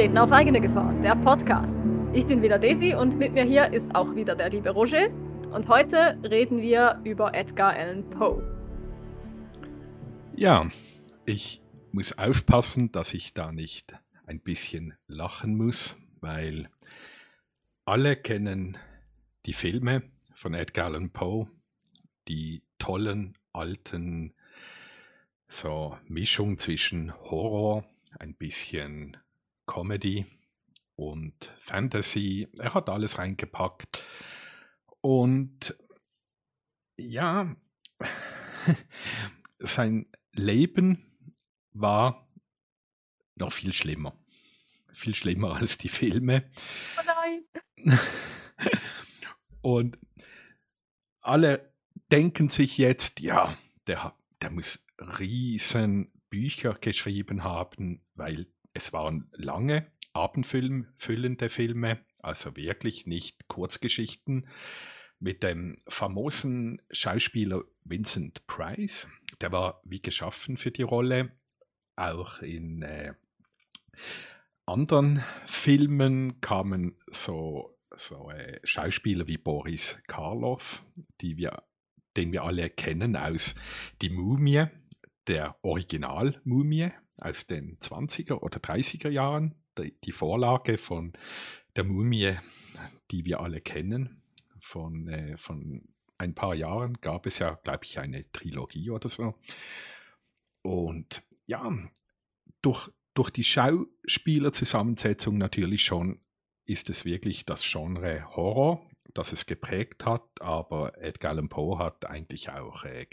Beitreten auf eigene Gefahr, der Podcast. Ich bin wieder Daisy und mit mir hier ist auch wieder der liebe Roger. Und heute reden wir über Edgar Allan Poe. Ja, ich muss aufpassen, dass ich da nicht ein bisschen lachen muss, weil alle kennen die Filme von Edgar Allan Poe, die tollen alten so Mischung zwischen Horror, ein bisschen Comedy und Fantasy. Er hat alles reingepackt. Und ja, sein Leben war noch viel schlimmer. Viel schlimmer als die Filme. Oh nein. Und alle denken sich jetzt, ja, der, der muss riesen Bücher geschrieben haben, weil es waren lange, abendfüllende Filme, also wirklich nicht Kurzgeschichten, mit dem famosen Schauspieler Vincent Price. Der war wie geschaffen für die Rolle, auch in äh, anderen Filmen kamen so, so äh, Schauspieler wie Boris Karloff, die wir, den wir alle kennen aus Die Mumie, der Original-Mumie aus den 20er oder 30er Jahren, die, Vorlage von der Mumie, die wir alle kennen. Von, äh, von ein paar Jahren gab es ja, glaube ich, eine Trilogie oder so. Und ja, durch, durch die Schauspielerzusammensetzung natürlich schon ist es wirklich das Genre Horror, das es geprägt hat, aber Edgar Allan Poe hat eigentlich auch äh,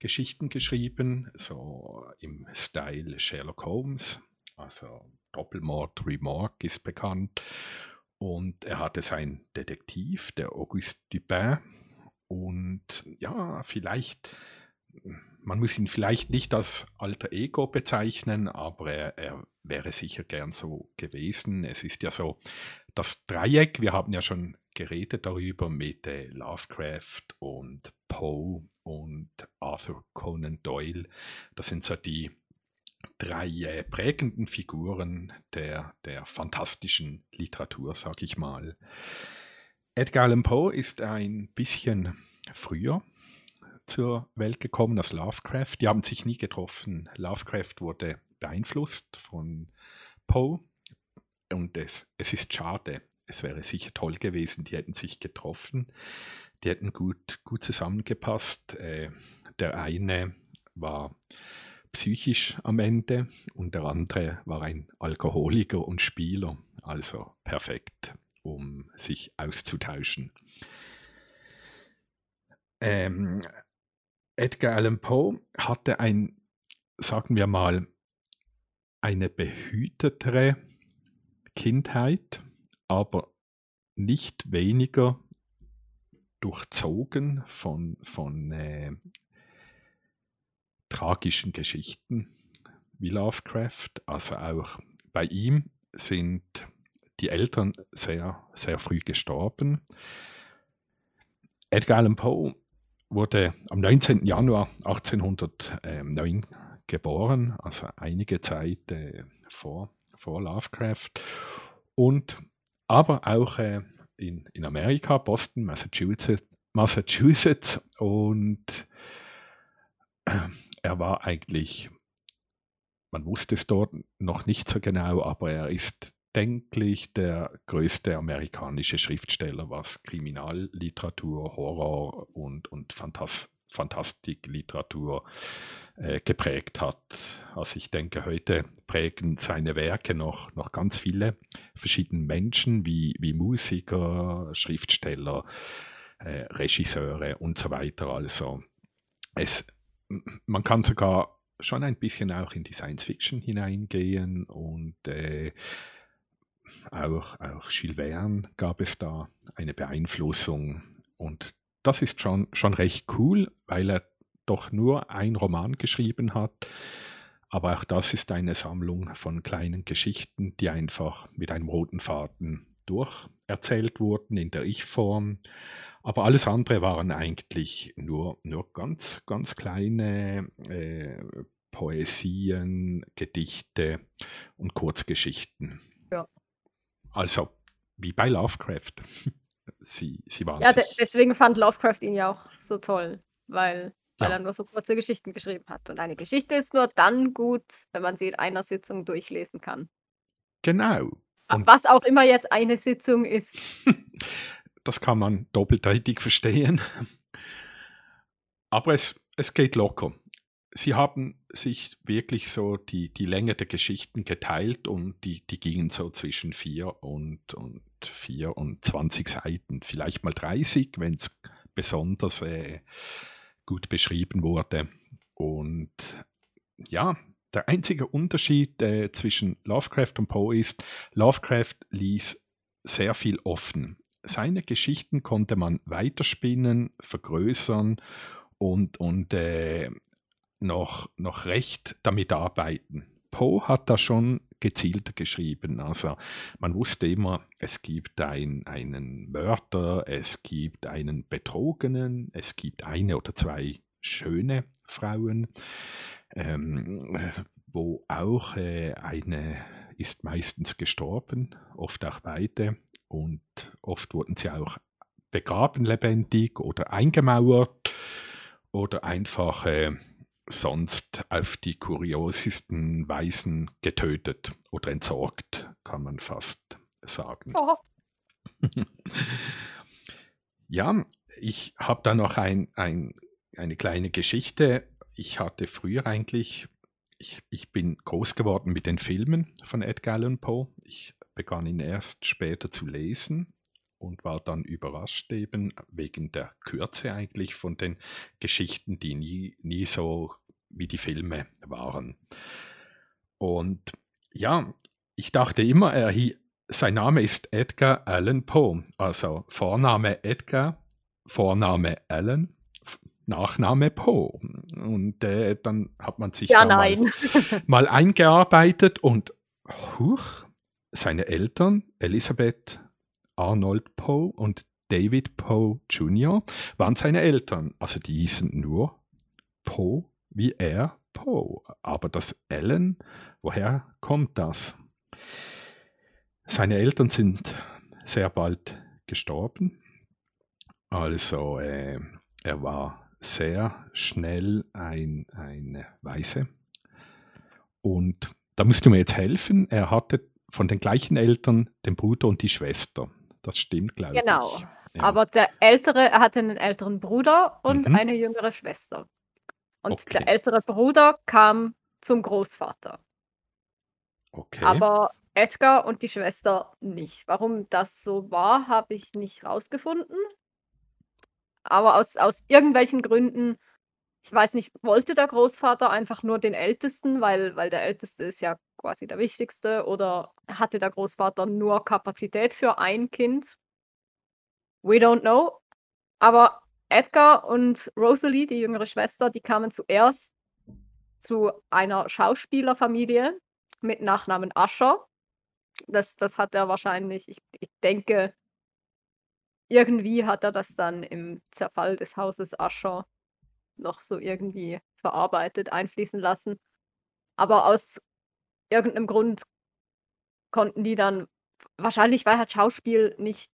Kriminalgeschichten geschrieben, so im Style Sherlock Holmes, also Doppelmord, Remorque ist bekannt. Und er hatte seinen Detektiv, der Auguste Dupin. Und ja, vielleicht man muss ihn vielleicht nicht als alter Ego bezeichnen, aber er, er, wäre sicher gern so gewesen. Es ist ja so, das Dreieck, wir haben ja schon geredet darüber mit äh, Lovecraft und Poe und Arthur Conan Doyle. Das sind so die drei äh, prägenden Figuren der, der fantastischen Literatur, sag ich mal. Edgar Allan Poe ist ein bisschen früher zur Welt gekommen als Lovecraft. Die haben sich nie getroffen. Lovecraft wurde beeinflusst von Poe und es, es ist schade. Es wäre sicher toll gewesen, die hätten sich getroffen, die hätten gut, gut zusammengepasst. Äh, der eine war psychisch am Ende und der andere war ein Alkoholiker und Spieler, also perfekt, um sich auszutauschen. Ähm, Edgar Allan Poe hatte ein, sagen wir mal, eine behütetere Kindheit, aber nicht weniger durchzogen von, von äh, tragischen Geschichten wie Lovecraft. Also auch bei ihm sind die Eltern sehr, sehr früh gestorben. Edgar Allan Poe wurde am 19. Januar 1809 geboren, also einige Zeit äh, vor, vor Lovecraft. Und aber auch äh, in, in Amerika, Boston, Massachusetts, Massachusetts. Und äh, er war eigentlich, man wusste es dort noch nicht so genau, aber er ist denklich der größte amerikanische Schriftsteller, was Kriminalliteratur, Horror und, und Fantas Fantastikliteratur äh, geprägt hat. Also ich denke, heute prägen seine Werke noch, noch ganz viele verschiedene Menschen wie, wie Musiker, Schriftsteller, äh, Regisseure und so weiter. Also es, man kann sogar schon ein bisschen auch in die Science Fiction hineingehen und äh, auch, auch Jules Verne gab es da eine Beeinflussung. Und das ist schon, schon recht cool, weil er doch nur ein Roman geschrieben hat. Aber auch das ist eine Sammlung von kleinen Geschichten, die einfach mit einem roten Faden durcherzählt wurden in der Ich-Form. Aber alles andere waren eigentlich nur, nur ganz, ganz kleine äh, Poesien, Gedichte und Kurzgeschichten. Ja. Also wie bei Lovecraft. sie, sie waren Ja, deswegen fand Lovecraft ihn ja auch so toll, weil weil Ja, er nur so kurze Geschichten geschrieben hat. Und eine Geschichte ist nur dann gut, wenn man sie in einer Sitzung durchlesen kann. genau. Und was auch immer jetzt eine Sitzung ist. das kann man doppeldeutig verstehen. Aber es, es geht locker. Sie haben sich wirklich so die, die Länge der Geschichten geteilt und die, die gingen so zwischen 4 und, und 4 und 20 Seiten, vielleicht mal 30, wenn es besonders äh, gut beschrieben wurde. Und ja, der einzige Unterschied äh, zwischen Lovecraft und Poe ist, Lovecraft ließ sehr viel offen. Seine Geschichten konnte man weiterspinnen, vergrößern und, und äh, noch, noch recht damit arbeiten. Poe hat da schon gezielter geschrieben. Also man wusste immer, es gibt ein, einen Mörder, es gibt einen Betrogenen, es gibt eine oder zwei schöne Frauen, ähm, wo auch äh, eine ist meistens gestorben, oft auch beide und oft wurden sie auch begraben lebendig oder eingemauert oder einfach äh, sonst auf die kuriosesten Weisen getötet oder entsorgt, kann man fast sagen. Oh. Ja, ich habe da noch ein, ein, eine kleine Geschichte. Ich hatte früher eigentlich, ich, ich bin groß geworden mit den Filmen von Edgar Allan Poe. Ich begann ihn erst später zu lesen und war dann überrascht eben wegen der Kürze eigentlich von den Geschichten, die nie, nie so wie die Filme waren. Und ja, ich dachte immer, er hi, sein Name ist Edgar Allan Poe, also Vorname Edgar, Vorname Allan, Nachname Poe. Und äh, dann hat man sich Ja, mal, mal eingearbeitet und huch, seine Eltern, Elisabeth Arnold Poe und David Poe Jr., waren seine Eltern. Also die hießen nur Poe wie er Poe. Aber das Allen, woher kommt das? Seine Eltern sind sehr bald gestorben. Also äh, er war sehr schnell ein, ein Waise. Und da musst du mir jetzt helfen. Er hatte von den gleichen Eltern den Bruder und die Schwester. Das stimmt, glaube Genau. ich. Ja. Aber der Ältere, er hatte einen älteren Bruder und Mhm. eine jüngere Schwester. Und der Okay. ältere Bruder kam zum Großvater. Okay. Aber Edgar und die Schwester nicht. Warum das so war, habe ich nicht rausgefunden. Aber aus, aus irgendwelchen Gründen, ich weiß nicht, wollte der Großvater einfach nur den Ältesten, weil, weil der Älteste ist ja quasi der Wichtigste, oder hatte der Großvater nur Kapazität für ein Kind? We don't know. Aber Edgar und Rosalie, die jüngere Schwester, die kamen zuerst zu einer Schauspielerfamilie mit Nachnamen Ascher. Das, das hat er wahrscheinlich, ich, ich denke, irgendwie hat er das dann im Zerfall des Hauses Ascher noch so irgendwie verarbeitet, einfließen lassen. Aber aus irgendeinem Grund konnten die dann, wahrscheinlich weil halt Schauspiel nicht,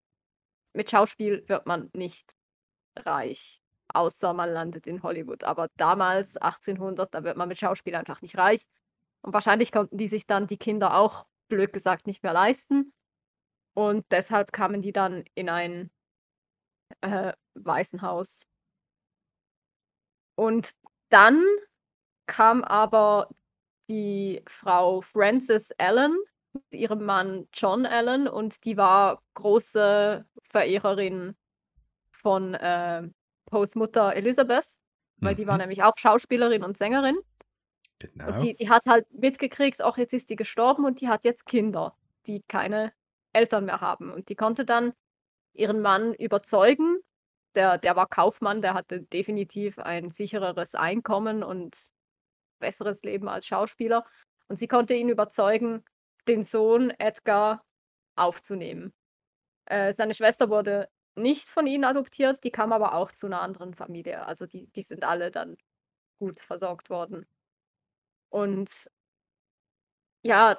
mit Schauspiel wird man nicht reich, außer man landet in Hollywood. Aber damals, 1800, da wird man mit Schauspiel einfach nicht reich. Und wahrscheinlich konnten die sich dann die Kinder auch, blöd gesagt, nicht mehr leisten. Und deshalb kamen die dann in ein äh, Waisenhaus. Und dann kam aber die Frau Frances Allen mit ihrem Mann John Allen und die war große Verehrerin von äh, Poes Mutter Elizabeth, weil die war Mhm. nämlich auch Schauspielerin und Sängerin. Genau. Und die, die hat halt mitgekriegt, auch jetzt ist die gestorben und die hat jetzt Kinder, die keine Eltern mehr haben. Und die konnte dann ihren Mann überzeugen. Der, der war Kaufmann, der hatte definitiv ein sichereres Einkommen und besseres Leben als Schauspieler. Und sie konnte ihn überzeugen, den Sohn Edgar aufzunehmen. Äh, seine Schwester wurde nicht von ihnen adoptiert, die kam aber auch zu einer anderen Familie. Also die, die sind alle dann gut versorgt worden. Und ja,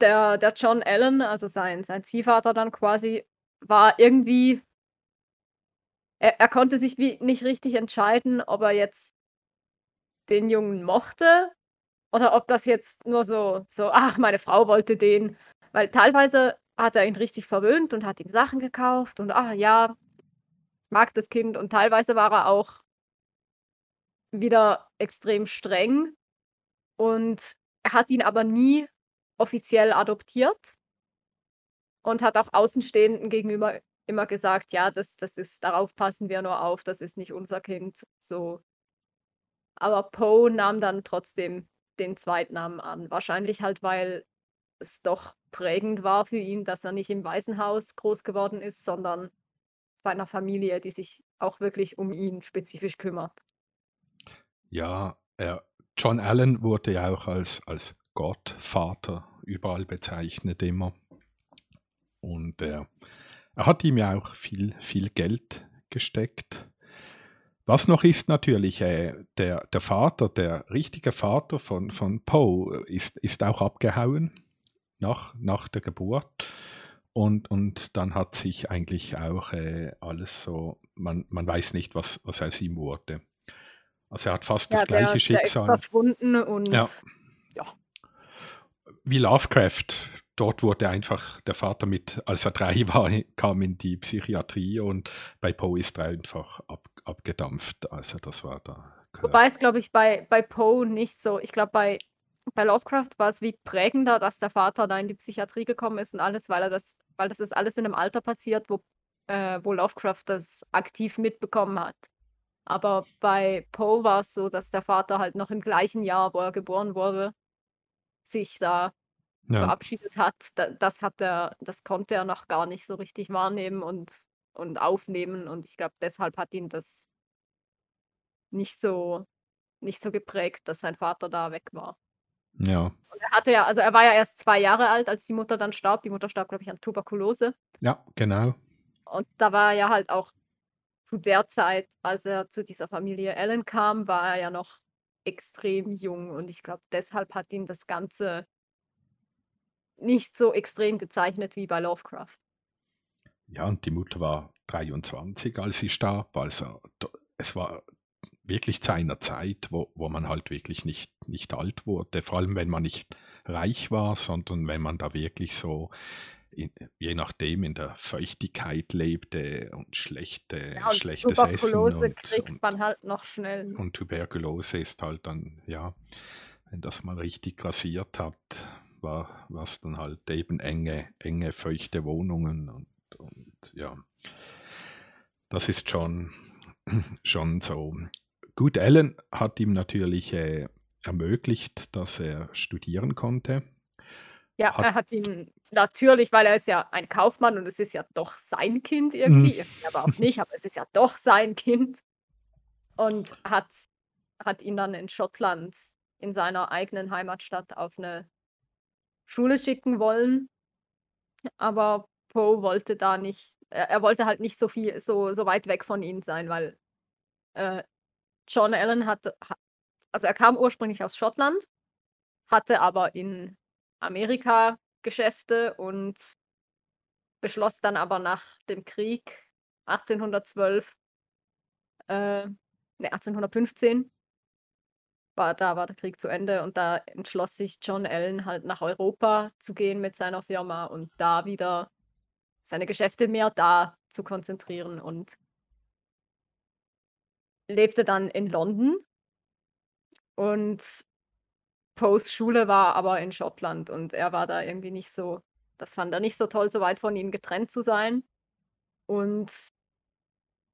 der der John Allen, also sein sein Ziehvater dann quasi, war irgendwie er er konnte sich wie nicht richtig entscheiden, ob er jetzt den Jungen mochte oder ob das jetzt nur so so: „Ach, meine Frau wollte den.“ Weil teilweise hat er ihn richtig verwöhnt und hat ihm Sachen gekauft und: „Ah ja, mag das Kind.“ Und teilweise war er auch wieder extrem streng und er hat ihn aber nie offiziell adoptiert und hat auch Außenstehenden gegenüber immer gesagt: „Ja, das das ist darauf passen wir nur auf, das ist nicht unser Kind“, so. Aber Poe nahm dann trotzdem den Zweitnamen an. Wahrscheinlich halt, weil es doch prägend war für ihn, dass er nicht im Waisenhaus groß geworden ist, sondern bei 'ner Familie, die sich auch wirklich um ihn spezifisch kümmert. Ja, er John Allen wurde ja auch als als Gottvater überall bezeichnet immer. Und er er hat ihm ja auch viel viel Geld gesteckt. Was noch ist natürlich, äh, der der Vater, der richtige Vater von von Poe ist ist auch abgehauen nach nach der Geburt. Und und dann hat sich eigentlich auch, äh, alles so man man weiß nicht, was was aus ihm wurde. Also, er hat fast das Ja, gleiche der der ist Schicksal verschwunden Ja. und ja. Wie Lovecraft. Dort wurde einfach der Vater mit als er 3 war, kam in die Psychiatrie und bei Poe ist er einfach ab abgedampft. Also, das war da Wobei es, glaube ich, bei bei Poe nicht so ich glaube, bei bei Lovecraft war's wie prägender, dass der Vater da in die Psychiatrie gekommen ist und alles, weil er das weil das ist alles in 'nem Alter passiert, wo äh, wo Lovecraft das aktiv mitbekommen hat. Aber bei Poe war's so, dass der Vater halt noch im gleichen Jahr, wo er geboren wurde, sich da Ja. verabschiedet hat. Da das hat er das konnte er noch gar nicht so richtig wahrnehmen und und aufnehmen und ich glaube, deshalb hat ihn das nicht so nicht so geprägt, dass sein Vater da weg war. Ja. Und er hatte ja also, er war ja erst 2 Jahre alt, als die Mutter dann starb. Die Mutter starb, glaube ich, an Tuberkulose. Ja, genau. Und da war er ja halt auch zu der Zeit, als er zu dieser Familie Allen kam, war er ja noch extrem jung und ich glaube, deshalb hat ihn das Ganze nicht so extrem gezeichnet wie bei Lovecraft. Ja, und die Mutter war 23, als sie starb. Also, es war wirklich zu einer Zeit, wo wo man halt wirklich nicht nicht alt wurde, vor allem wenn man nicht reich war, sondern wenn man da wirklich so in je nachdem in der Feuchtigkeit lebte und schlechte Ja, und schlechtes Essen Tuberkulose kriegt und man halt noch schnell. und Tuberkulose ist halt dann ja, wenn das mal richtig grassiert hat, war war's dann halt eben enge enge, feuchte Wohnungen und und ja. Das ist schon schon so. Gut, Allen hat ihm natürlich, äh, ermöglicht, dass er studieren konnte. Ja, Hat er hat ihn natürlich, weil er ist ja ein Kaufmann und es ist ja doch sein Kind irgendwie, irgendwie aber auch nicht, aber es ist ja doch sein Kind und hat hat ihn dann in Schottland in seiner eigenen Heimatstadt auf 'ne Schule schicken wollen. Aber Poe wollte da nicht er er wollte halt nicht so viel so so weit weg von ihnen sein, weil, äh, John Allen hatte ha also, er kam ursprünglich aus Schottland, hatte aber in Amerika Geschäfte und beschloss dann aber nach dem Krieg 1812 äh, ne, 1815 war da war der Krieg zu Ende und da entschloss sich John Allen halt nach Europa zu gehen mit seiner Firma und da wieder seine Geschäfte mehr da zu konzentrieren und lebte dann in London. Und Poes Schule war aber in Schottland und er war da irgendwie nicht so das fand er nicht so toll, so weit von ihnen getrennt zu sein und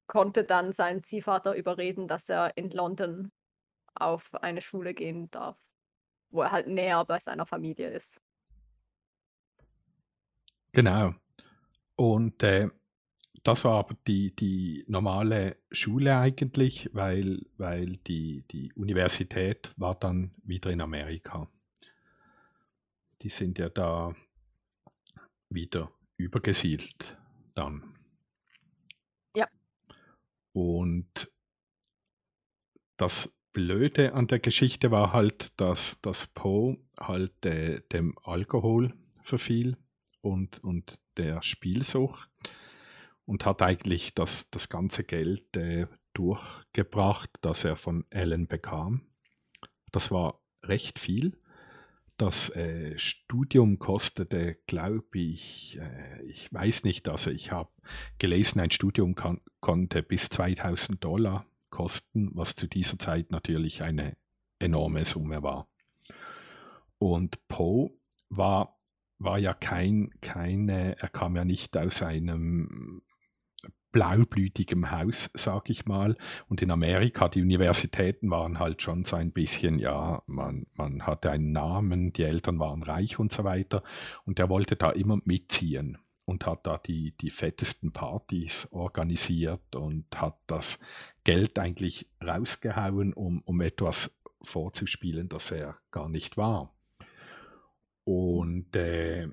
konnte dann seinen Ziehvater überreden, dass er in London auf eine Schule gehen darf, wo er halt näher bei seiner Familie ist. Genau. Und, äh, das war aber die die normale Schule eigentlich, weil weil die die Universität war dann wieder in Amerika. Die sind ja da wieder übergesiedelt dann. Ja. Und das Blöde an der Geschichte war halt, dass, dass Poe halt äh, dem Alkohol verfiel und, und der Spielsucht und hat eigentlich das, das ganze Geld äh, durchgebracht, das er von Ellen bekam. Das war recht viel. Das äh, Studium kostete, glaube ich, äh, ich weiß nicht, also ich habe gelesen, ein Studium kann, konnte bis 2000 Dollar kosten, was zu dieser Zeit natürlich eine enorme Summe war. Und Poe war, war ja kein, keine, er kam ja nicht aus einem blaublütigem Haus, sag ich mal. Und in Amerika, die Universitäten waren halt schon so ein bisschen, ja, man, man hatte einen Namen, die Eltern waren reich und so weiter. Und er wollte da immer mitziehen und hat da die, die fettesten Partys organisiert und hat das Geld eigentlich rausgehauen, um, um etwas vorzuspielen, das er gar nicht war. Und äh,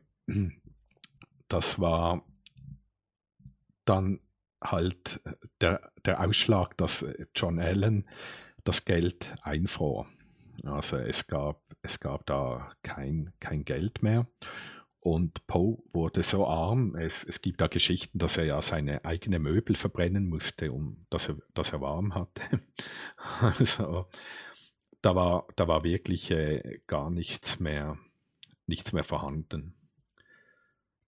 das war dann halt äh, der, der Ausschlag, dass äh, John Allen das Geld einfror. Also es gab, es gab da kein, kein Geld mehr. Und Poe wurde so arm, es, es gibt da Geschichten, dass er ja seine eigenen Möbel verbrennen musste, um dass er, dass er warm hatte. also da war, da war wirklich äh, gar nichts mehr, nichts mehr vorhanden.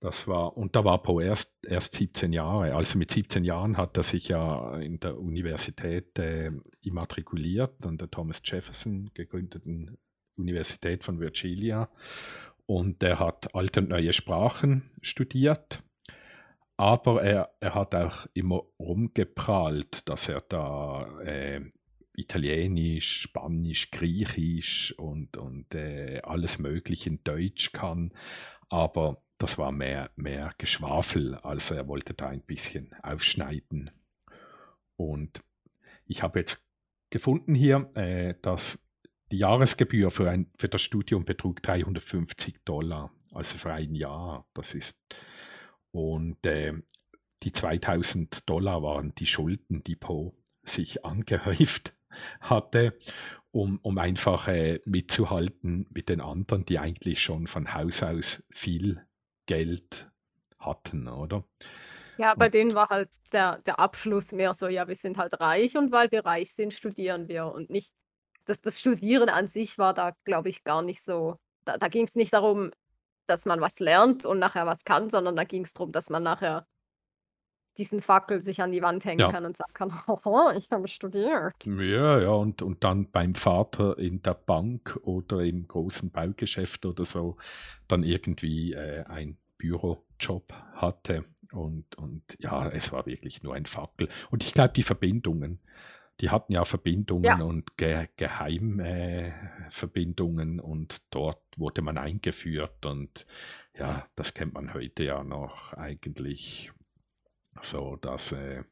Das war, und da war Poe erst, erst 17 Jahre. Also mit 17 Jahren hat er sich ja in der Universität äh, immatrikuliert, an der Thomas Jefferson gegründeten Universität von Virginia. Und er hat alte und neue Sprachen studiert. Aber er, er hat auch immer rumgeprahlt, dass er da äh, Italienisch, Spanisch, Griechisch und, und äh, alles Mögliche in Deutsch kann. Aber das war mehr, mehr Geschwafel, also er wollte da ein bisschen aufschneiden. Und ich habe jetzt gefunden hier, äh, dass die Jahresgebühr für, ein, für das Studium betrug 350 Dollar, also für ein Jahr. Das ist und äh, die 2000 Dollar waren die Schulden, die Poe sich angehäuft hatte, um, um einfach äh, mitzuhalten mit den anderen, die eigentlich schon von Haus aus viel Geld hatten, oder? Ja, bei Und denen war halt der, der Abschluss mehr so, ja, wir sind halt reich und weil wir reich sind, studieren wir und nicht, das, das Studieren an sich war da, glaube ich, gar nicht so, da, da ging es nicht darum, dass man was lernt und nachher was kann, sondern da ging es darum, dass man nachher diesen Fackel sich an die Wand hängen Ja. kann und sagen kann, haha, ich habe studiert. Ja, ja, und, und dann beim Vater in der Bank oder im großen Baugeschäft oder so dann irgendwie äh, ein Bürojob hatte. Und, und ja, es war wirklich nur ein Fackel. Und ich glaube, die Verbindungen, die hatten ja Verbindungen Ja, und Ge Geheimverbindungen äh, Verbindungen und dort wurde man eingeführt. Und ja, das kennt man heute ja noch eigentlich so, dass, äh,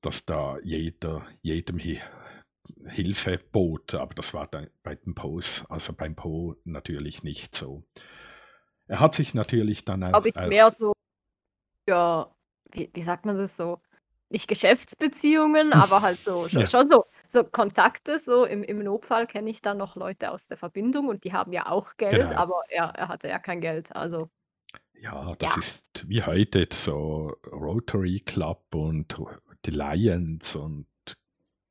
dass da jeder jedem hi Hilfe bot, aber das war dann bei den Poes, also beim Poe natürlich nicht so. Er hat sich natürlich dann auch, glaube ich, auch mehr so für, wie, wie sagt man das so? Nicht Geschäftsbeziehungen, aber halt so, schon, ja, schon so, so Kontakte, so im, im Notfall kenne ich dann noch Leute aus der Verbindung und die haben ja auch Geld, genau. aber er, er hatte ja kein Geld. Also Ja, das ja, ist wie heute so Rotary Club und die Lions und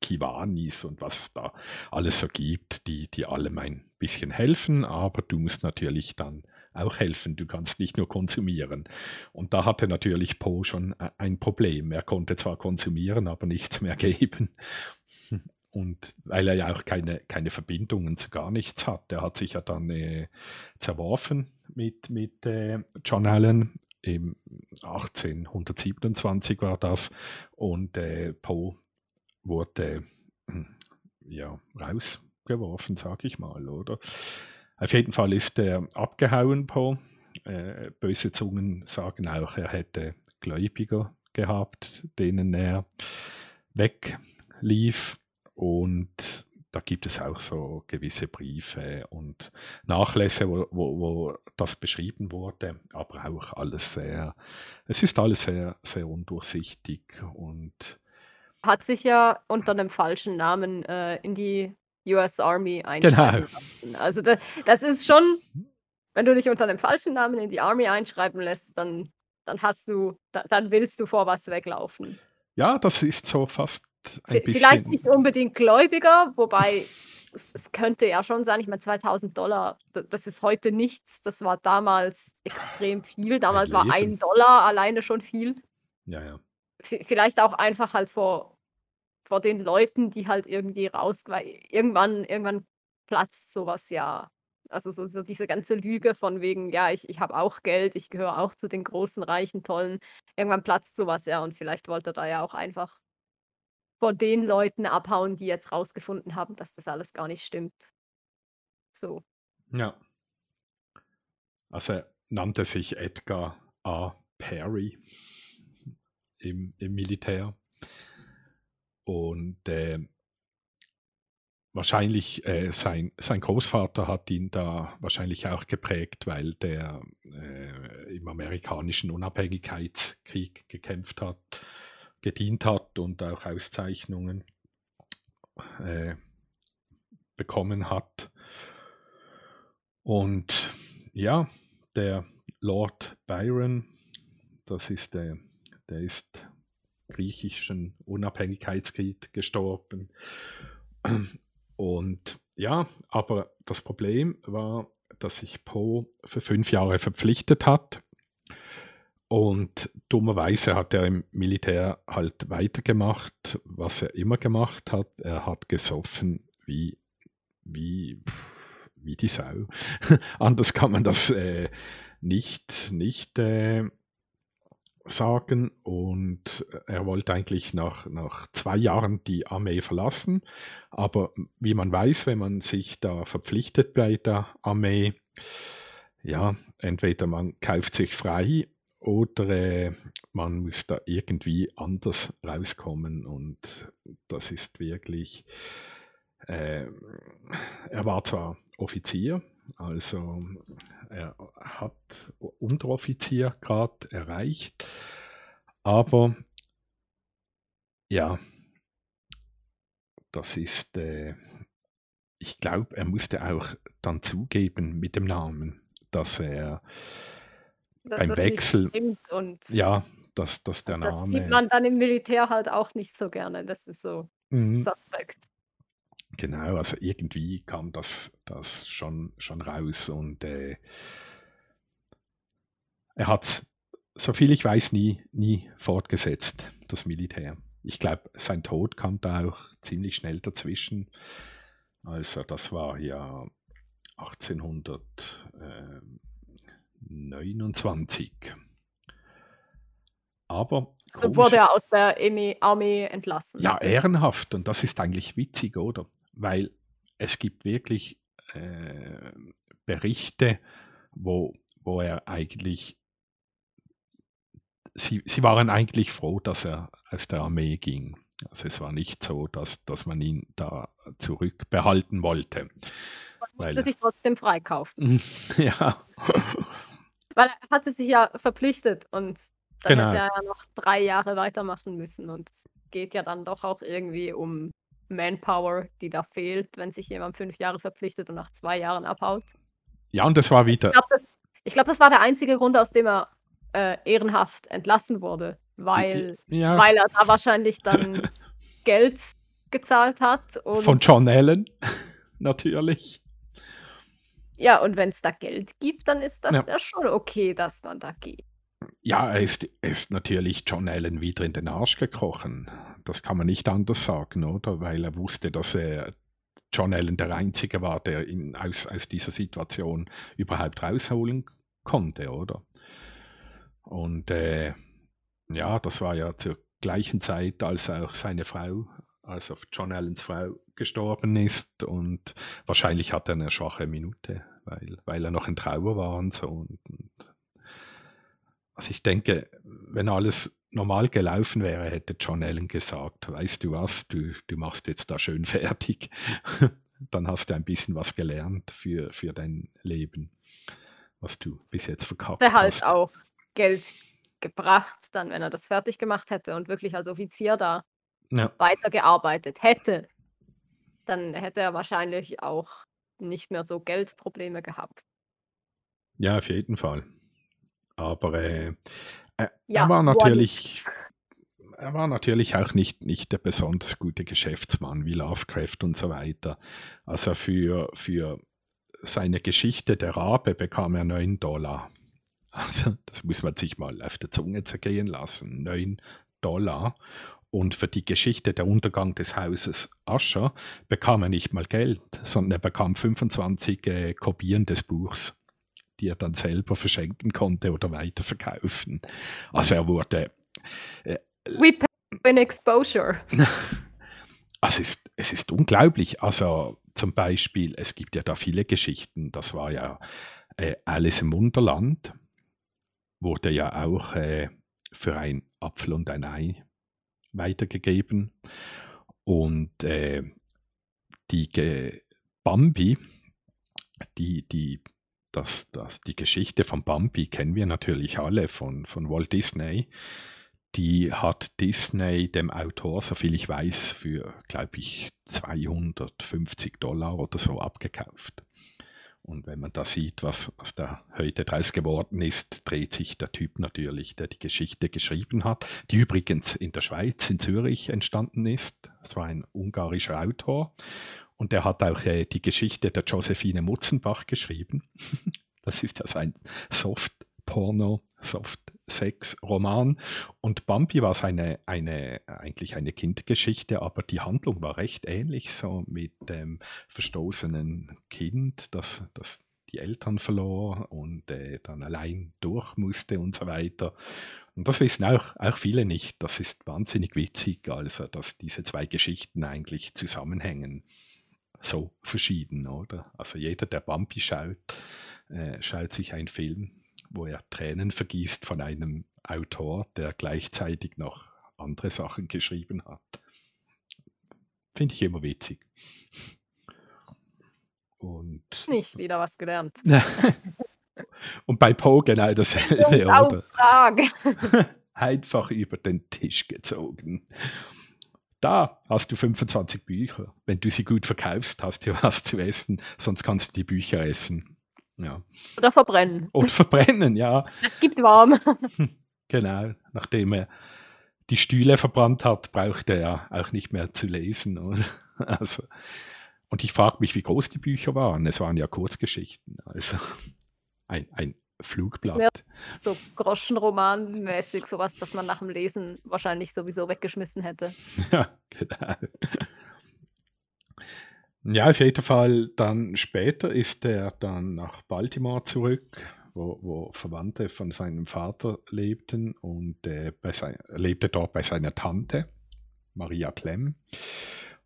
Kiwanis und was da alles so gibt, die, die allem ein bisschen helfen, aber du musst natürlich dann auch helfen. Du kannst nicht nur konsumieren. Und da hatte natürlich Poe schon e- ein Problem. Er konnte zwar konsumieren, aber nichts mehr geben. Und weil er ja auch keine, keine Verbindungen zu gar nichts hat. Er hat sich ja dann äh, zerworfen mit, mit äh, John Allen. Im 1827 war das. Und äh, Poe wurde hm, ja rausgeworfen, sag ich mal, oder? Auf jeden Fall ist er abgehauen, Poe. Äh, böse Zungen sagen auch, er hätte Gläubiger gehabt, denen er weglief. Und da gibt es auch so gewisse Briefe und Nachlässe, wo, wo, wo das beschrieben wurde, aber auch alles sehr, es ist alles sehr, sehr undurchsichtig und hat sich ja unter 'nem falschen Namen, äh, in die US Army Genau. einschreiben lassen. Also, da das ist schon wenn du dich unter 'nem falschen Namen in die Army einschreiben lässt, dann dann hast du da dann willst du vor was weglaufen. Ja, das ist so fast ein vielleicht bisschen nicht unbedingt Gläubiger, wobei es es könnte ja schon sein, ich meine 2.000 d das ist heute nichts, das war damals extrem viel. ein Damals war Leben. 1 alleine schon viel. Ja, ja. Vi vielleicht auch einfach halt vor vor den Leuten, die halt irgendwie raus weil irgendwann irgendwann platzt so was ja. Also, so so diese ganze Lüge von wegen: „Ja, ich ich habe auch Geld, ich gehöre auch zu den großen, reichen, tollen.“ Irgendwann platzt so was ja und vielleicht wollte er da ja auch einfach vor den Leuten abhauen, die jetzt rausgefunden haben, dass das alles gar nicht stimmt. So. Ja. Also, nannte sich Edgar A. Perry im im Militär. Und, ähm wahrscheinlich, äh, sein sein Großvater hat ihn da wahrscheinlich auch geprägt, weil der, äh, im amerikanischen Unabhängigkeitskrieg gekämpft hat gedient hat und auch Auszeichnungen, äh, bekommen hat. Und ja, der Lord Byron, das ist der der ist griechischen Unabhängigkeitskrieg gestorben. Und ja, aber das Problem war, dass sich Poe für 5 Jahre verpflichtet hat. Und dummerweise hat er im Militär halt weitergemacht, was er immer gemacht hat. Er hat gesoffen wie wie wie die Sau. Anders kann man das, äh, nicht nicht, äh, sagen. Und er wollte eigentlich nach nach 2 Jahren die Armee verlassen. Aber wie man weiß, wenn man sich da verpflichtet bei der Armee, ja, entweder man kauft sich frei oder, äh, man muss da irgendwie anders rauskommen und das ist wirklich ähm, er war zwar Offizier, also er hat Unteroffiziergrad erreicht, aber ja das ist, äh ich glaube, er musste auch dann zugeben mit dem Namen, dass er Dass beim das Wechsel stimmt und ja, dass dass der das sieht Name man dann im Militär halt auch nicht so gerne. Das ist so Mhm. suspect. Genau, also irgendwie kam das das schon schon raus und, äh er hat's, soviel ich weiß, nie nie fortgesetzt, das Militär. Ich glaube, sein Tod kam da auch ziemlich schnell dazwischen. Also, das war ja 1829. Aber Also, wurde er aus der Armee entlassen? Ja, ehrenhaft und das ist eigentlich witzig, oder? Weil es gibt wirklich, äh, Berichte, wo wo er eigentlich sie sie waren eigentlich froh, dass er aus der Armee ging. Also, es war nicht so, dass dass man ihn da zurückbehalten wollte, Man musste sich trotzdem freikaufen. Ja. Weil er hatte sich ja verpflichtet und dann hätte Genau. er ja noch 3 Jahre weitermachen müssen und es geht ja dann doch auch irgendwie um Manpower, die da fehlt, wenn sich jemand 5 Jahre verpflichtet und nach 2 Jahren abhaut. Ja, und das war Ich wieder glaube, das ich glaube, das war der einzige Grund, aus dem er, äh, ehrenhaft entlassen wurde, weil ja. weil er da wahrscheinlich dann Geld gezahlt hat Von John Allen, natürlich. Ja, und wenn's da Geld gibt, dann ist das Ja. ja schon okay, dass man da geht. Ja, er ist er ist natürlich John Allen wieder in den Arsch gekrochen. Das kann man nicht anders sagen, oder? Weil er wusste, dass er John Allen der Einzige war, der ihn aus aus dieser Situation überhaupt rausholen konnte, oder? Und, äh, ja, das war ja zur gleichen Zeit, als auch seine Frau also John Allens Frau gestorben ist und wahrscheinlich hatte er 'ne schwache Minute, weil weil er noch in Trauer war und so und und also, ich denke, wenn alles normal gelaufen wäre, hätte John Allen gesagt: „Weißt du was, du du machst jetzt da schön fertig. Dann hast du ein bisschen was gelernt für für dein Leben, was du bis jetzt verkackt Hätte halt hast.“ auch Geld gebracht dann, wenn er das fertig gemacht hätte und wirklich als Offizier da Ja. weitergearbeitet hätte, dann hätte er wahrscheinlich auch nicht mehr so Geldprobleme gehabt. Ja, auf jeden Fall. Aber äh, er, Ja, er war natürlich, er war natürlich auch nicht, nicht der besonders gute Geschäftsmann wie Lovecraft und so weiter. Also für, für seine Geschichte Der Rabe bekam er 9 Dollar. Also das muss man sich mal auf der Zunge zergehen lassen. 9 Dollar. Und für die Geschichte Der Untergang des Hauses Ascher bekam er nicht mal Geld, sondern er bekam 25 äh, Kopien des Buchs, die er dann selber verschenken konnte oder weiterverkaufen. Also er wurde We pay in exposure. Also es ist, es ist unglaublich. Also zum Beispiel, es gibt ja da viele Geschichten. Das war ja äh, Alice im Wunderland, wurde ja auch äh, für ein Apfel und ein Ei weitergegeben. Und äh, die Ge Bambi, die, die, das, das, die Geschichte von Bambi kennen wir natürlich alle von, von Walt Disney die hat Disney dem Autor, soviel ich weiß, für, glaube ich, 250 Dollar oder so abgekauft. Und wenn man da sieht, was, was da heute draus geworden ist, dreht sich der Typ natürlich, der die Geschichte geschrieben hat, die übrigens in der Schweiz, in Zürich entstanden ist. Das war ein ungarischer Autor. Und der hat auch äh, die Geschichte der Josephine Mutzenbach geschrieben. Das ist ja sein Soft-Porno, Soft-Sex-Roman. Und Bambi war seine, eine, eigentlich eine Kindergeschichte, aber die Handlung war recht ähnlich, so mit dem verstoßenen Kind, das, das die Eltern verlor und äh, dann allein durch musste und so weiter. Und das wissen auch, auch viele nicht. Das ist wahnsinnig witzig, also dass diese zwei Geschichten eigentlich zusammenhängen. So verschieden, oder? Also jeder, der Bambi schaut, äh, schaut sich einen Film, wo er Tränen vergießt von einem Autor, der gleichzeitig noch andere Sachen geschrieben hat. Finde ich immer witzig. Und, Nicht wieder was gelernt. und bei Poe genau dasselbe, oder? Auftrag. Einfach über den Tisch gezogen. Da hast du 25 Bücher. Wenn du sie gut verkaufst, hast du was zu essen, sonst kannst du die Bücher essen. Ja. Oder verbrennen. Oder verbrennen, ja. Es gibt warm. Genau. Nachdem er die Stühle verbrannt hat, brauchte er auch nicht mehr zu lesen. Oder? Also, und ich frage mich, wie groß die Bücher waren. Es waren ja Kurzgeschichten. Also ein, ein Flugblatt. So Groschenroman-mäßig, sowas, das man nach dem Lesen wahrscheinlich sowieso weggeschmissen hätte. Ja, genau. Ja, auf jeden Fall dann später ist er dann nach Baltimore zurück, wo, wo Verwandte von seinem Vater lebten und äh, bei sein, lebte dort bei seiner Tante, Maria Klemm.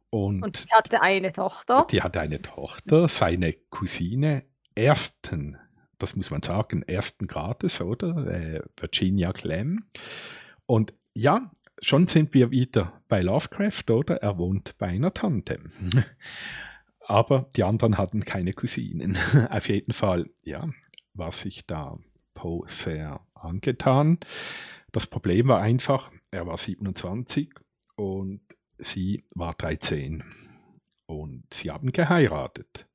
Und, Und sie hatte eine Tochter. die hatte eine Tochter, seine Cousine ersten, das muss man sagen, ersten Grades, oder? Äh, Virginia Clem. Und ja, schon sind wir wieder bei Lovecraft, oder? Er wohnt bei einer Tante. Aber die anderen hatten keine Cousinen. Auf jeden Fall, ja, war sich da Poe sehr angetan. Das Problem war einfach, er war 27 und sie war 13 und sie haben geheiratet.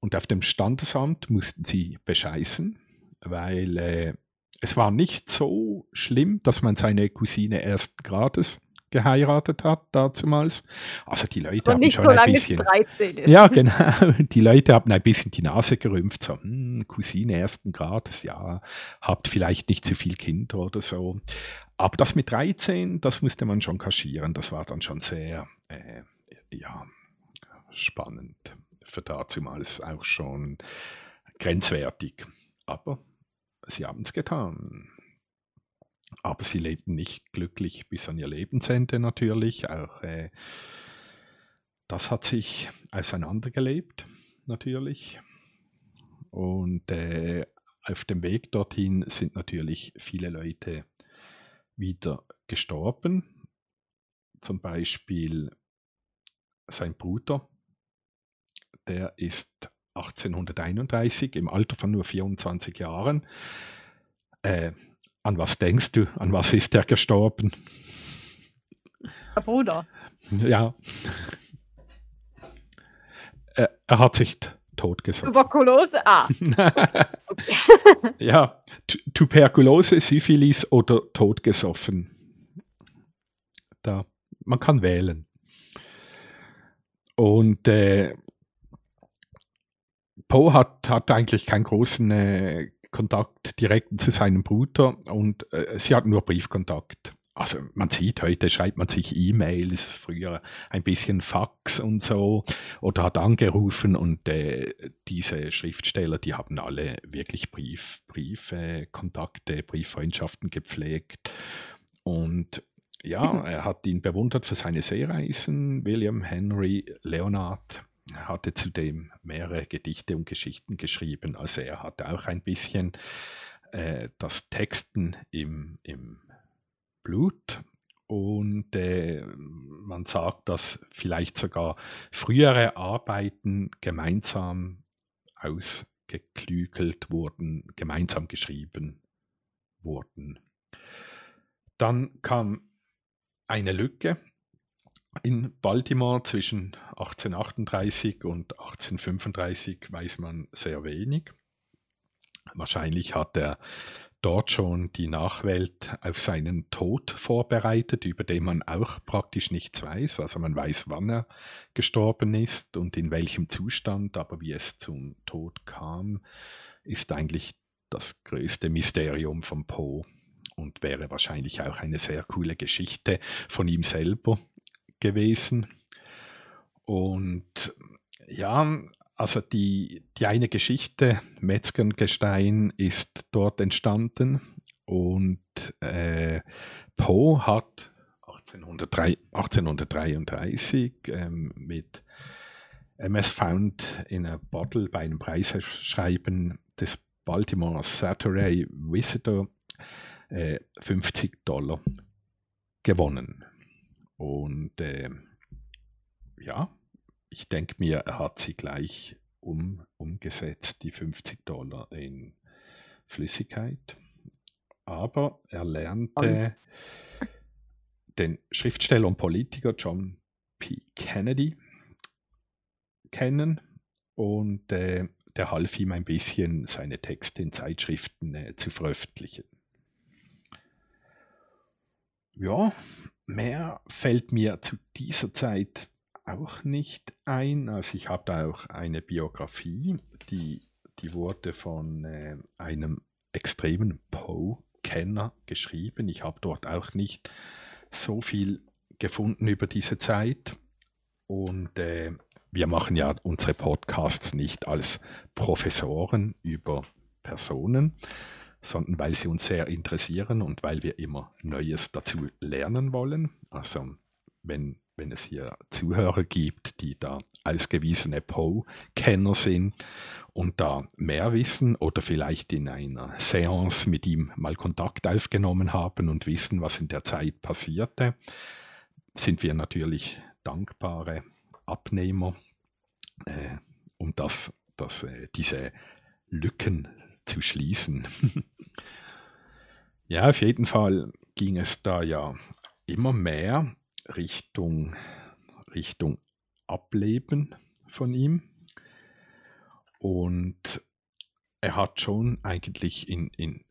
Und auf dem Standesamt mussten sie bescheißen, weil äh, es war nicht so schlimm, dass man seine Cousine ersten Grades geheiratet hat damals. Also die Leute Und haben nicht schon so ein bisschen... es 13 ist. Ja, genau. Die Leute haben ein bisschen die Nase gerümpft, so, hm, Cousine ersten Grades, ja, habt vielleicht nicht zu viel Kinder oder so. Aber das mit 13, das musste man schon kaschieren. Das war dann schon sehr, äh, ja, spannend. Für dazumals auch schon grenzwertig. Aber sie haben es getan. Aber sie lebten nicht glücklich bis an ihr Lebensende natürlich. Auch äh, das hat sich auseinandergelebt, natürlich. Und äh, auf dem Weg dorthin sind natürlich viele Leute wieder gestorben. Zum Beispiel sein Bruder, der ist 1831 im Alter von nur 24 Jahren. Äh, an was denkst du? An was ist er gestorben? Der Bruder. Ja. Er, er hat sich totgesoffen. Tuberkulose? Ah. ja, Tu- Tuberkulose, Syphilis oder totgesoffen. Da, man kann wählen. Und äh, Poe hat, hat eigentlich keinen großen äh, Kontakt direkt zu seinem Bruder und äh, sie hatten nur Briefkontakt. Also man sieht, heute schreibt man sich E-Mails, früher ein bisschen Fax und so oder hat angerufen und äh, diese Schriftsteller, die haben alle wirklich Brief, Briefkontakte, Brieffreundschaften gepflegt. Und ja, er hat ihn bewundert für seine Seereisen. William Henry Leonard er hatte zudem mehrere Gedichte und Geschichten geschrieben. Also er hatte auch ein bisschen äh, das Texten im, im Blut. Und äh, man sagt, dass vielleicht sogar frühere Arbeiten gemeinsam ausgeklügelt wurden, gemeinsam geschrieben wurden. Dann kam eine Lücke in Baltimore zwischen 1838 und 1835 weiß man sehr wenig. Wahrscheinlich hat er dort schon die Nachwelt auf seinen Tod vorbereitet, über den man auch praktisch nichts weiß. Also man weiß, wann er gestorben ist und in welchem Zustand, aber wie es zum Tod kam, ist eigentlich das größte Mysterium von Poe und wäre wahrscheinlich auch eine sehr coole Geschichte von ihm selber gewesen. Und ja, also die, die eine Geschichte, Metzgergestein, ist dort entstanden und äh, Poe hat 1803, 1833 ähm, mit MS Found in a Bottle bei einem Preisschreiben des Baltimore Saturday Visitor äh, 50 Dollar gewonnen. Und äh, ja, ich denke mir, er hat sie gleich um, umgesetzt, die 50 Dollar in Flüssigkeit. Aber er lernte den Schriftsteller und Politiker John P. Kennedy kennen und äh, der half ihm ein bisschen, seine Texte in Zeitschriften äh, zu veröffentlichen. Ja, mehr fällt mir zu dieser Zeit auch nicht ein. Also ich habe da auch eine Biografie, die, die wurde von äh, einem extremen Poe-Kenner geschrieben. Ich habe dort auch nicht so viel gefunden über diese Zeit. Und äh, wir machen ja unsere Podcasts nicht als Professoren über Personen, sondern weil sie uns sehr interessieren und weil wir immer Neues dazu lernen wollen. Also wenn, wenn es hier Zuhörer gibt, die da ausgewiesene Poe-Kenner sind und da mehr wissen oder vielleicht in einer Seance mit ihm mal Kontakt aufgenommen haben und wissen, was in der Zeit passierte, sind wir natürlich dankbare Abnehmer, äh, um das, das, äh, diese Lücken zu schließen. ja, auf jeden Fall ging es da ja immer mehr Richtung, Richtung Ableben von ihm. Und er hat schon eigentlich in, in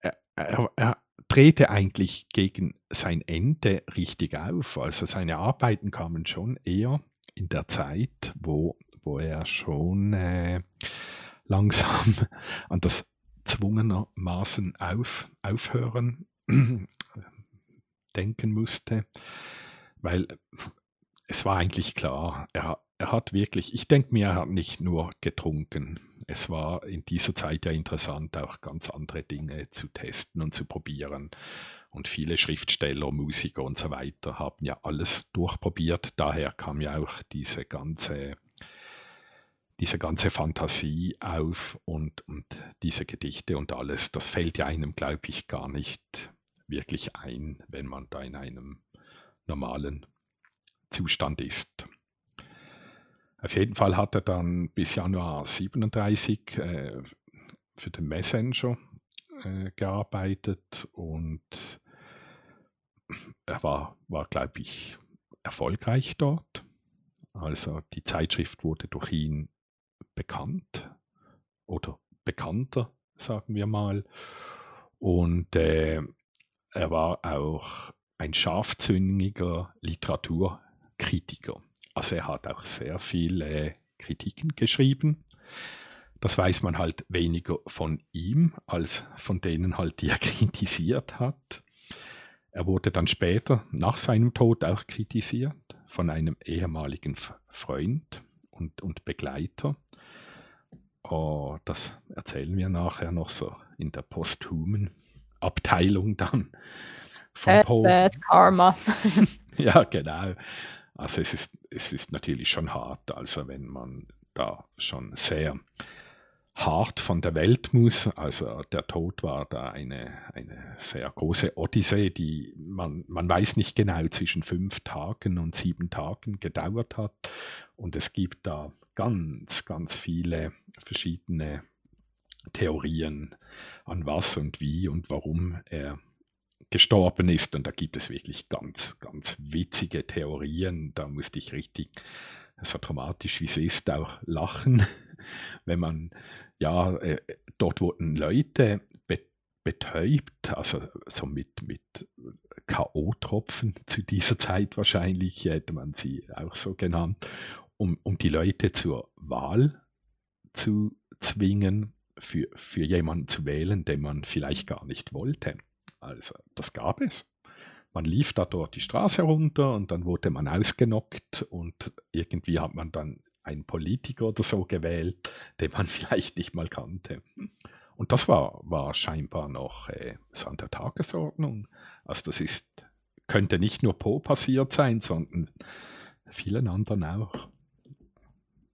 er, er, er drehte eigentlich gegen sein Ende richtig auf. Also seine Arbeiten kamen schon eher in der Zeit, wo, wo er schon äh, langsam an das zwungenermaßen auf, aufhören denken musste, weil es war eigentlich klar, er, er hat wirklich, ich denke mir, er hat nicht nur getrunken. Es war in dieser Zeit ja interessant, auch ganz andere Dinge zu testen und zu probieren. Und viele Schriftsteller, Musiker und so weiter haben ja alles durchprobiert. Daher kam ja auch diese ganze, diese ganze Fantasie auf und, und diese Gedichte und alles. Das fällt ja einem, glaube ich, gar nicht wirklich ein, wenn man da in einem normalen Zustand ist. Auf jeden Fall hat er dann bis Januar 37 äh, für den Messenger äh, gearbeitet und er war, war glaube ich, erfolgreich dort. Also die Zeitschrift wurde durch ihn bekannt oder bekannter, sagen wir mal. Und äh, er war auch ein scharfzüngiger Literaturkritiker. Also er hat auch sehr viele Kritiken geschrieben. Das weiß man halt weniger von ihm als von denen halt, die er kritisiert hat. Er wurde dann später nach seinem Tod auch kritisiert von einem ehemaligen Freund und, und Begleiter. Oh, das erzählen wir nachher noch so in der posthumen Abteilung dann von bad, Poe. Bad Karma. ja, genau. Also es ist, es ist natürlich schon hart, also wenn man da schon sehr hart von der Welt muss. Also der Tod war da eine, eine sehr große Odyssee, die man, man weiß nicht genau zwischen fünf Tagen und sieben Tagen gedauert hat. Und es gibt da ganz, ganz viele verschiedene Theorien an was und wie und warum er gestorben ist. Und da gibt es wirklich ganz, ganz witzige Theorien. Da musste ich richtig, so dramatisch wie es ist, auch lachen, wenn man, ja, äh, dort wurden Leute be betäubt, also so mit, mit K.O.-Tropfen zu dieser Zeit wahrscheinlich, hätte man sie auch so genannt, um, um die Leute zur Wahl zu zwingen, für, für jemanden zu wählen, den man vielleicht gar nicht wollte. Also das gab es. Man lief da dort die Straße runter und dann wurde man ausgenockt und irgendwie hat man dann einen Politiker oder so gewählt, den man vielleicht nicht mal kannte. Und das war, war scheinbar noch äh, so an der Tagesordnung. Also das ist, könnte nicht nur Po passiert sein, sondern vielen anderen auch.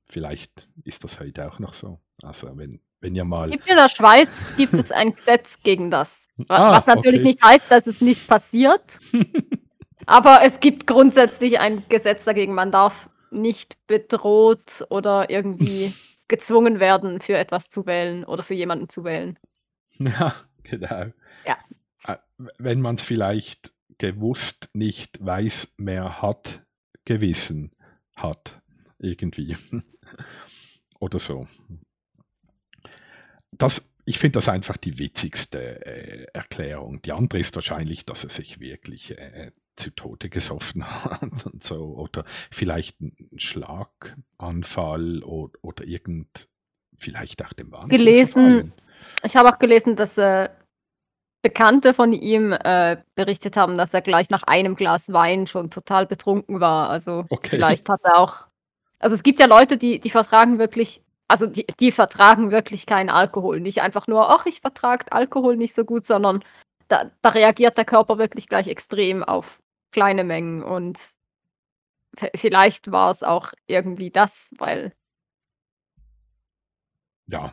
Vielleicht ist das heute auch noch so. Also wenn, wenn ihr mal. In der Schweiz gibt es ein Gesetz gegen das. Ah, was natürlich okay. nicht heißt, dass es nicht passiert. aber es gibt grundsätzlich ein Gesetz dagegen. Man darf nicht bedroht oder irgendwie gezwungen werden, für etwas zu wählen oder für jemanden zu wählen. Ja, genau. Ja. Ah, wenn man es vielleicht gewusst nicht weiß, mehr hat, Gewissen hat. Irgendwie. oder so. Das, ich finde das einfach die witzigste äh, Erklärung. Die andere ist wahrscheinlich, dass er sich wirklich äh, zu Tode gesoffen hat und so. Oder vielleicht ein Schlaganfall oder, oder irgend, vielleicht auch dem Wahnsinn. Gelesen, gefallen. ich habe auch gelesen, dass äh, Bekannte von ihm äh, berichtet haben, dass er gleich nach einem Glas Wein schon total betrunken war. Also okay. vielleicht hat er auch. Also es gibt ja Leute, die, die vertragen wirklich, also die, die vertragen wirklich keinen Alkohol. Nicht einfach nur, ach, ich vertrage Alkohol nicht so gut, sondern da, da reagiert der Körper wirklich gleich extrem auf kleine Mengen und vielleicht war es auch irgendwie das, weil Ja.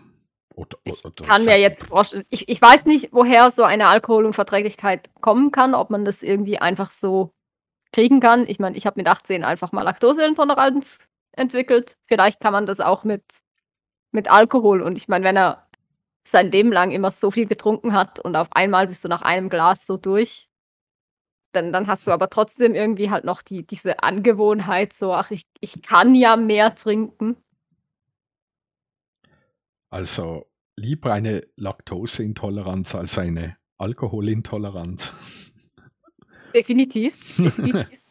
Oder, ich oder kann mir jetzt vorstellen, ich, ich weiß nicht, woher so eine Alkoholunverträglichkeit kommen kann, ob man das irgendwie einfach so kriegen kann. Ich meine, ich habe mit 18 einfach mal Laktoseintoleranz entwickelt. Vielleicht kann man das auch mit, mit Alkohol. Und ich meine, wenn er sein Leben lang immer so viel getrunken hat und auf einmal bist du nach einem Glas so durch, dann, dann hast du aber trotzdem irgendwie halt noch die, diese Angewohnheit, so, ach, ich, ich kann ja mehr trinken. Also lieber eine Laktoseintoleranz als eine Alkoholintoleranz. Definitiv. definitiv.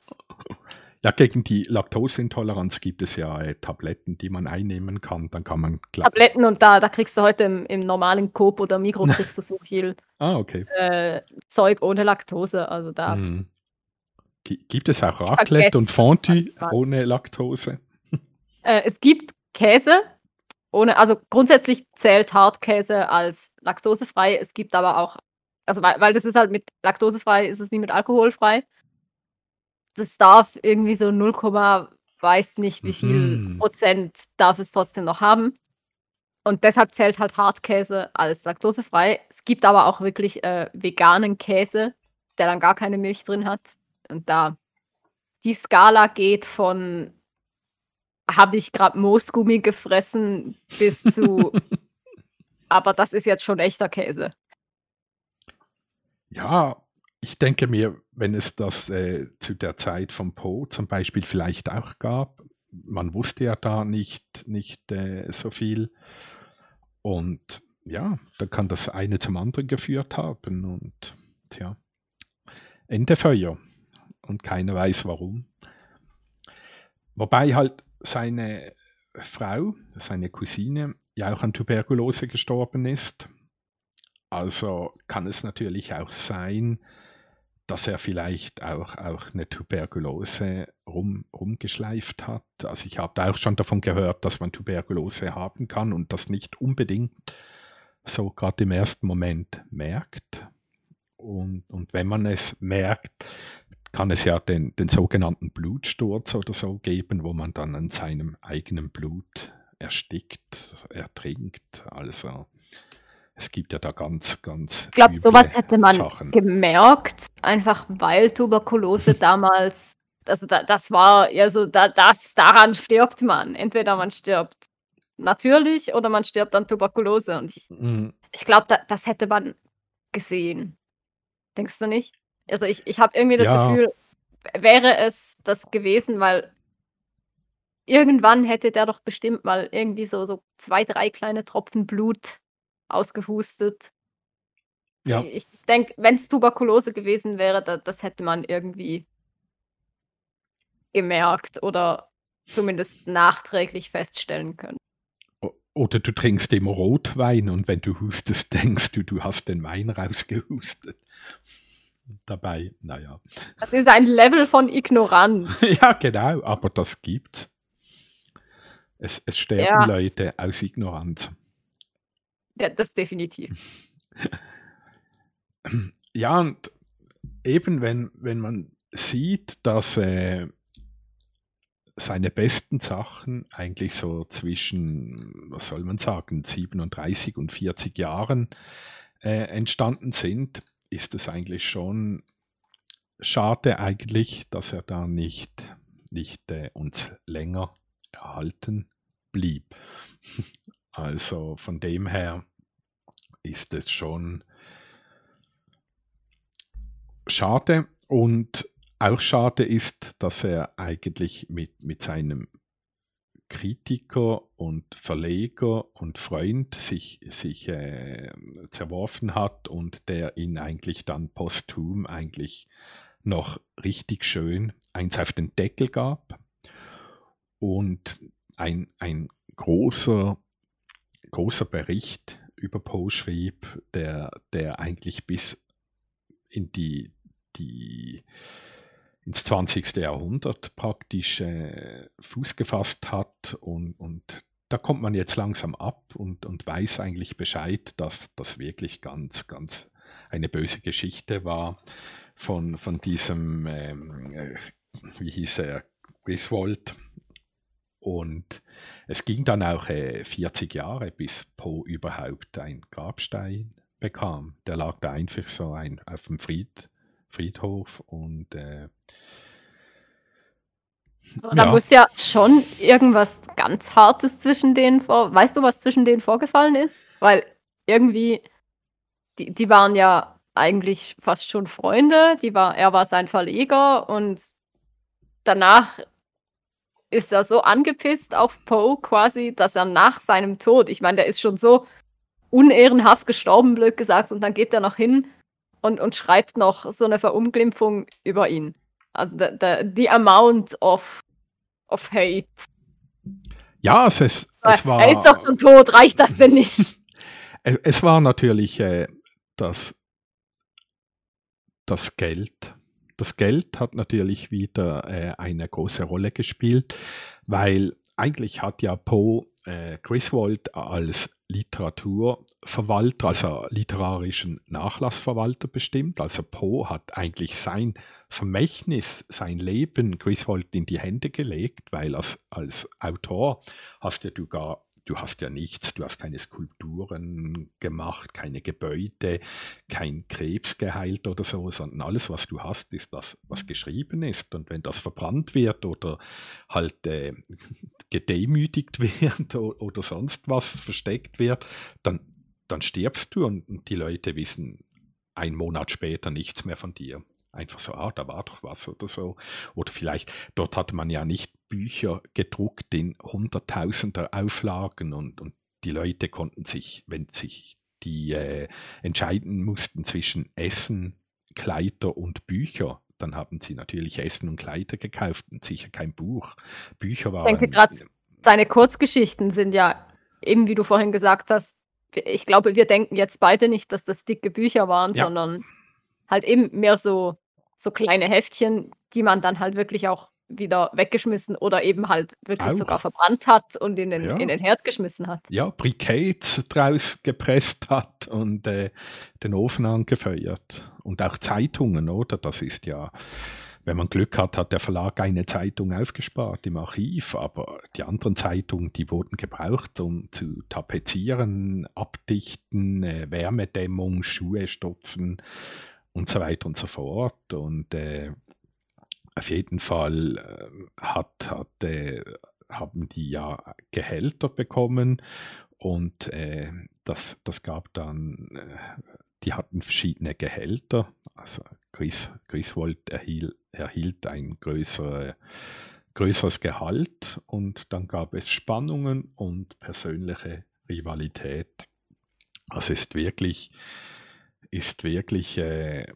Ja, gegen die Laktoseintoleranz gibt es ja äh, Tabletten, die man einnehmen kann. Dann kann man Tabletten und da, da kriegst du heute im, im normalen Coop oder Mikro kriegst du so viel ah, okay. äh, Zeug ohne Laktose. Also da. Mhm. Gibt es auch Raclette und Fondue ohne Laktose? Äh, es gibt Käse ohne, also grundsätzlich zählt Hartkäse als laktosefrei. Es gibt aber auch, also weil, weil das ist halt mit laktosefrei, ist es wie mit alkoholfrei das darf irgendwie so 0, weiß nicht wie viel mhm. Prozent darf es trotzdem noch haben. Und deshalb zählt halt Hartkäse als laktosefrei. Es gibt aber auch wirklich äh, veganen Käse, der dann gar keine Milch drin hat. Und da die Skala geht von habe ich gerade Moosgummi gefressen bis zu aber das ist jetzt schon echter Käse. Ja, ich denke mir, wenn es das äh, zu der Zeit von Poe zum Beispiel vielleicht auch gab, man wusste ja da nicht, nicht äh, so viel. Und ja, dann kann das eine zum anderen geführt haben. Und tja, Ende Feuer. Und keiner weiß warum. Wobei halt seine Frau, seine Cousine, ja auch an Tuberkulose gestorben ist. Also kann es natürlich auch sein, er vielleicht auch, auch eine Tuberkulose rum, rumgeschleift hat. Also ich habe auch schon davon gehört, dass man Tuberkulose haben kann und das nicht unbedingt so gerade im ersten Moment merkt. Und, und wenn man es merkt, kann es ja den, den sogenannten Blutsturz oder so geben, wo man dann an seinem eigenen Blut erstickt, ertrinkt. Also es gibt ja da ganz, ganz. Ich glaube, sowas hätte man Sachen. gemerkt, einfach weil Tuberkulose damals, also da, das war ja so, da, das, daran stirbt man. Entweder man stirbt natürlich oder man stirbt an Tuberkulose. Und ich, mhm. ich glaube, da, das hätte man gesehen. Denkst du nicht? Also ich, ich habe irgendwie das ja. Gefühl, wäre es das gewesen, weil irgendwann hätte der doch bestimmt mal irgendwie so, so zwei, drei kleine Tropfen Blut ausgehustet. Ja. Ich, ich denke, wenn es Tuberkulose gewesen wäre, da, das hätte man irgendwie gemerkt oder zumindest nachträglich feststellen können. Oder du trinkst immer Rotwein und wenn du hustest, denkst du, du hast den Wein rausgehustet. Dabei, naja. Das ist ein Level von Ignoranz. ja, genau, aber das gibt's. Es, es sterben ja. Leute aus Ignoranz. Ja, das definitiv. Ja, und eben wenn, wenn man sieht, dass äh, seine besten Sachen eigentlich so zwischen, was soll man sagen, 37 und 40 Jahren äh, entstanden sind, ist es eigentlich schon schade eigentlich, dass er da nicht, nicht äh, uns länger erhalten blieb. Also von dem her ist es schon schade. Und auch schade ist, dass er eigentlich mit, mit seinem Kritiker und Verleger und Freund sich, sich äh, zerworfen hat und der ihn eigentlich dann posthum eigentlich noch richtig schön eins auf den Deckel gab. Und ein, ein großer, großer Bericht über Poe schrieb, der, der eigentlich bis in die, die ins 20. Jahrhundert praktisch äh, Fuß gefasst hat und, und da kommt man jetzt langsam ab und, und weiß eigentlich Bescheid, dass das wirklich ganz, ganz eine böse Geschichte war von, von diesem, ähm, äh, wie hieß er, Griswold, und es ging dann auch äh, 40 Jahre, bis Poe überhaupt ein Grabstein bekam. Der lag da einfach so ein, auf dem Fried, Friedhof und äh, da ja. muss ja schon irgendwas ganz Hartes zwischen denen vor. Weißt du, was zwischen denen vorgefallen ist? Weil irgendwie, die, die waren ja eigentlich fast schon Freunde. Die war, er war sein Verleger und danach ist er so angepisst auf Poe quasi, dass er nach seinem Tod, ich meine, der ist schon so unehrenhaft gestorben, blöd gesagt, und dann geht er noch hin und, und schreibt noch so eine Verunglimpfung über ihn. Also the, the, the amount of, of hate. Ja, es, ist, es war. Er ist doch schon tot, reicht das denn nicht? es, es war natürlich äh, das, das Geld, das Geld hat natürlich wieder äh, eine große Rolle gespielt, weil eigentlich hat ja Poe äh, Griswold als Literaturverwalter, also literarischen Nachlassverwalter bestimmt. Also Poe hat eigentlich sein Vermächtnis, sein Leben Griswold in die Hände gelegt, weil als, als Autor hast ja du gar du hast ja nichts, du hast keine Skulpturen gemacht, keine Gebäude, kein Krebs geheilt oder so, sondern alles, was du hast, ist das, was geschrieben ist. Und wenn das verbrannt wird oder halt äh, gedemütigt wird oder, sonst was versteckt wird, dann, dann stirbst du und, die Leute wissen ein Monat später nichts mehr von dir. Einfach so, ah, da war doch was oder so. Oder vielleicht, dort hatte man ja nicht Bücher gedruckt in hunderttausender Auflagen und, und die Leute konnten sich, wenn sich die äh, entscheiden mussten zwischen Essen, Kleider und Bücher, dann haben sie natürlich Essen und Kleider gekauft und sicher kein Buch. Bücher waren. Ich denke gerade, seine Kurzgeschichten sind ja eben, wie du vorhin gesagt hast, ich glaube, wir denken jetzt beide nicht, dass das dicke Bücher waren, ja. sondern halt eben mehr so, so kleine Heftchen, die man dann halt wirklich auch wieder weggeschmissen oder eben halt wirklich auch. sogar verbrannt hat und in den, ja. in den Herd geschmissen hat. Ja, Briquet draus gepresst hat und äh, den Ofen angefeuert. Und auch Zeitungen, oder? Das ist ja, wenn man Glück hat, hat der Verlag eine Zeitung aufgespart im Archiv, aber die anderen Zeitungen, die wurden gebraucht, um zu tapezieren, abdichten, äh, Wärmedämmung, Schuhe stopfen und so weiter und so fort. Und äh, auf jeden Fall äh, hat, hat, äh, haben die ja Gehälter bekommen und äh, das, das gab dann, äh, die hatten verschiedene Gehälter. Also Chris, Griswold erhielt, erhielt ein größere, größeres Gehalt und dann gab es Spannungen und persönliche Rivalität. Also ist wirklich, ist wirklich äh,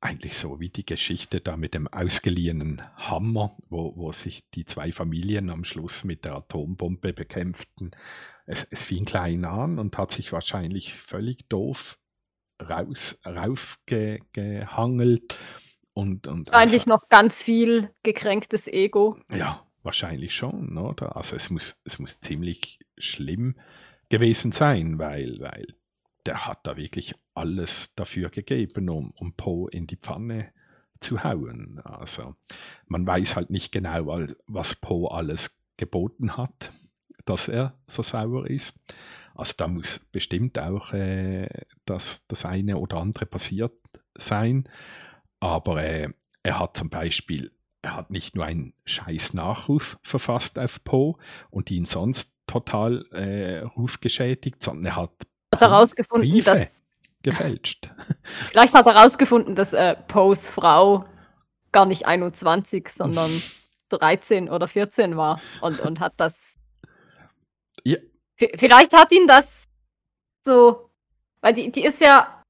eigentlich so wie die Geschichte da mit dem ausgeliehenen Hammer, wo, wo sich die zwei Familien am Schluss mit der Atombombe bekämpften. Es, es fing klein an und hat sich wahrscheinlich völlig doof raus, raufgehangelt. Und, und Eigentlich also, noch ganz viel gekränktes Ego. Ja, wahrscheinlich schon, oder? Also es muss, es muss ziemlich schlimm gewesen sein, weil, weil der hat da wirklich alles dafür gegeben, um, um Poe in die Pfanne zu hauen. Also man weiß halt nicht genau, was Poe alles geboten hat, dass er so sauer ist. Also da muss bestimmt auch äh, das, das eine oder andere passiert sein. Aber äh, er hat zum Beispiel, er hat nicht nur einen scheiß Nachruf verfasst auf Poe und ihn sonst total äh, rufgeschädigt, sondern er hat hat herausgefunden, Briefe dass. Gefälscht. Vielleicht hat er herausgefunden, dass äh, Poes Frau gar nicht 21, sondern 13 oder 14 war und, und hat das. Ja. Vielleicht hat ihn das so. Weil die, die ist ja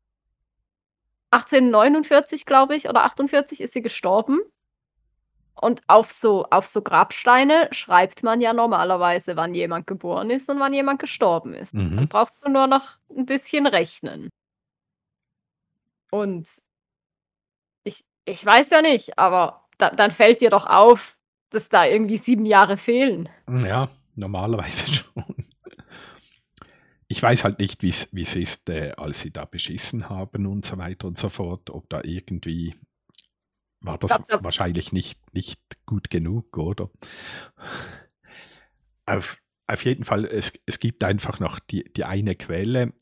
1849, glaube ich, oder 48 ist sie gestorben. Und auf so, auf so Grabsteine schreibt man ja normalerweise, wann jemand geboren ist und wann jemand gestorben ist. Mhm. Dann brauchst du nur noch ein bisschen rechnen. Und ich, ich weiß ja nicht, aber da, dann fällt dir doch auf, dass da irgendwie sieben Jahre fehlen. Ja, normalerweise schon. Ich weiß halt nicht, wie es ist, äh, als sie da beschissen haben und so weiter und so fort, ob da irgendwie war das glaub, wahrscheinlich nicht, nicht gut genug, oder? Auf, auf jeden Fall, es, es gibt einfach noch die, die eine Quelle,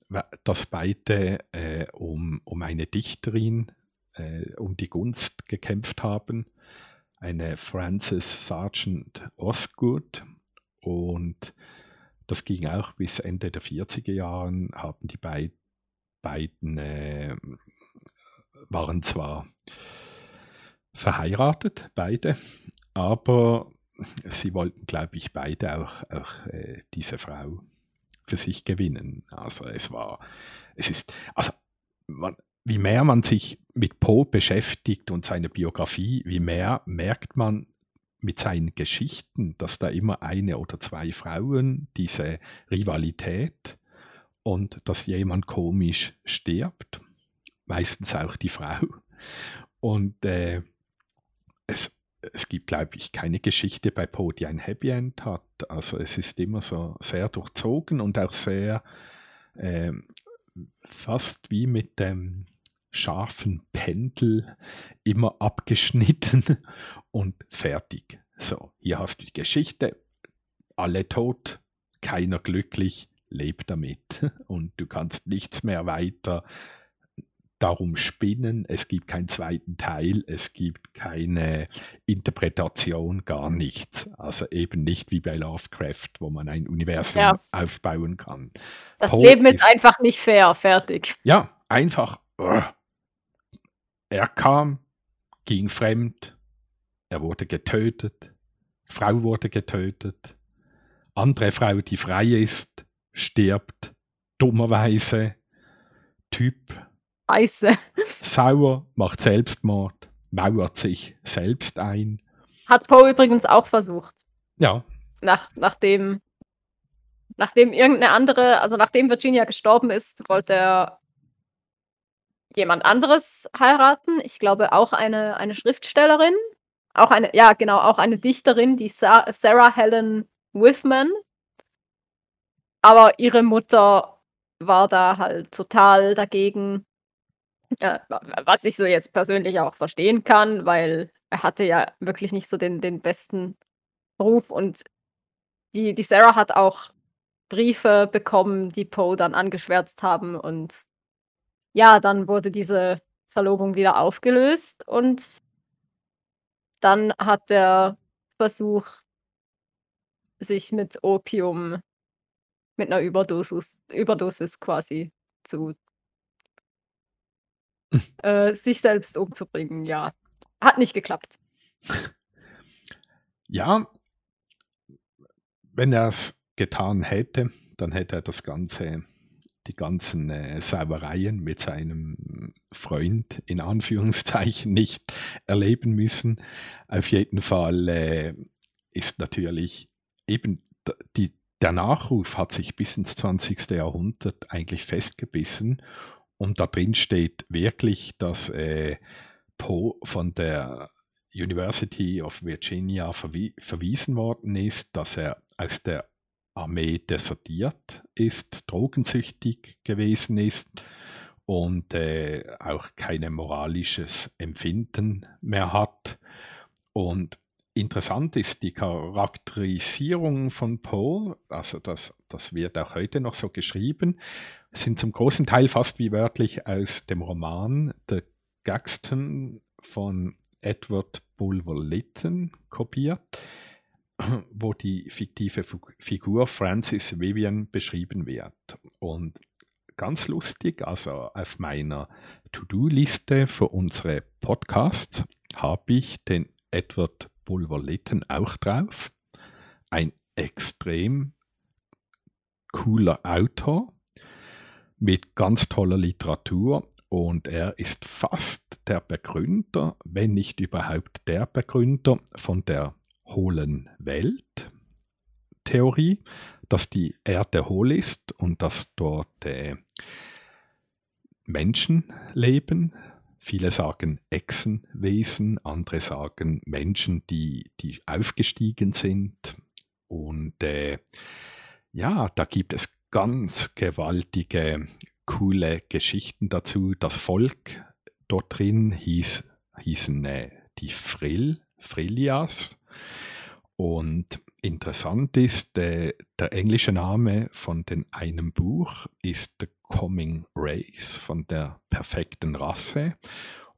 dass beide äh, um, um eine Dichterin, äh, um die Gunst gekämpft haben, eine Frances Sargent Osgood. Und das ging auch bis Ende der 40er Jahre, haben die beid, beiden, äh, waren zwar verheiratet, beide, aber sie wollten, glaube ich, beide auch, auch äh, diese Frau für sich gewinnen. Also es war, es ist, also man, wie mehr man sich mit Poe beschäftigt und seine Biografie, wie mehr merkt man mit seinen Geschichten, dass da immer eine oder zwei Frauen diese Rivalität und dass jemand komisch stirbt, meistens auch die Frau. Und äh, es, es gibt, glaube ich, keine Geschichte bei Poe, die ein Happy End hat. Also es ist immer so sehr durchzogen und auch sehr äh, fast wie mit dem scharfen Pendel immer abgeschnitten und fertig. So, hier hast du die Geschichte, alle tot, keiner glücklich, leb damit und du kannst nichts mehr weiter darum spinnen, es gibt keinen zweiten Teil, es gibt keine Interpretation, gar nichts. Also eben nicht wie bei Lovecraft, wo man ein Universum ja. aufbauen kann. Das Poe Leben ist, ist, einfach nicht fair, fertig. Ja, einfach uh, er kam, ging fremd, er wurde getötet, Frau wurde getötet, andere Frau, die frei ist, stirbt, dummerweise, Typ. Scheiße. Sauer, macht Selbstmord, mauert sich selbst ein. Hat Poe übrigens auch versucht. Ja. Nach, nachdem, nachdem irgendeine andere, also nachdem Virginia gestorben ist, wollte er jemand anderes heiraten. Ich glaube auch eine, eine Schriftstellerin. Auch eine, ja, genau, auch eine Dichterin, die Sa Sarah Helen Withman. Aber ihre Mutter war da halt total dagegen. Äh, was ich so jetzt persönlich auch verstehen kann, weil er hatte ja wirklich nicht so den, den besten Ruf und die, die Sarah hat auch Briefe bekommen, die Poe dann angeschwärzt haben und ja, dann wurde diese Verlobung wieder aufgelöst und dann hat er versucht, sich mit Opium mit einer Überdosis Überdosis quasi zu. äh, sich selbst umzubringen, ja. Hat nicht geklappt. Ja, wenn er's getan hätte, dann hätte er das Ganze die ganzen, äh, Sauereien mit seinem Freund in Anführungszeichen nicht erleben müssen. Auf jeden Fall, äh, ist natürlich eben die der Nachruf hat sich bis ins 20. Jahrhundert eigentlich festgebissen und da drin steht wirklich, dass, äh, Poe von der University of Virginia verwie verwiesen worden ist, dass er aus der Armee desertiert ist, drogensüchtig gewesen ist und, äh, auch kein moralisches Empfinden mehr hat. Und interessant ist die Charakterisierung von Poe, also das das wird auch heute noch so geschrieben, sind zum großen Teil fast wie wörtlich aus dem Roman „The Gaxton“ von Edward Bulwer Lytton kopiert, wo die fiktive Figur Frances Vivian beschrieben wird. Und ganz lustig, also auf meiner To-do-Liste für unsere Podcasts habe ich den Edward Bulwer Lytton auch drauf. Ein extrem cooler Autor mit ganz toller Literatur und er ist fast der Begründer, wenn nicht überhaupt der Begründer von der hohlen Welt-Theorie, dass die Erde hohl ist und dass dort äh, Menschen leben. Viele sagen Echsenwesen, andere sagen Menschen, die, die aufgestiegen sind. Und äh, ja, da gibt es ganz gewaltige, coole Geschichten dazu. Das Volk dort drin hieß, hießen äh, die Frill, Frillias. Und interessant ist, äh, der englische Name von den einem Buch ist The Coming Race, von der perfekten Rasse.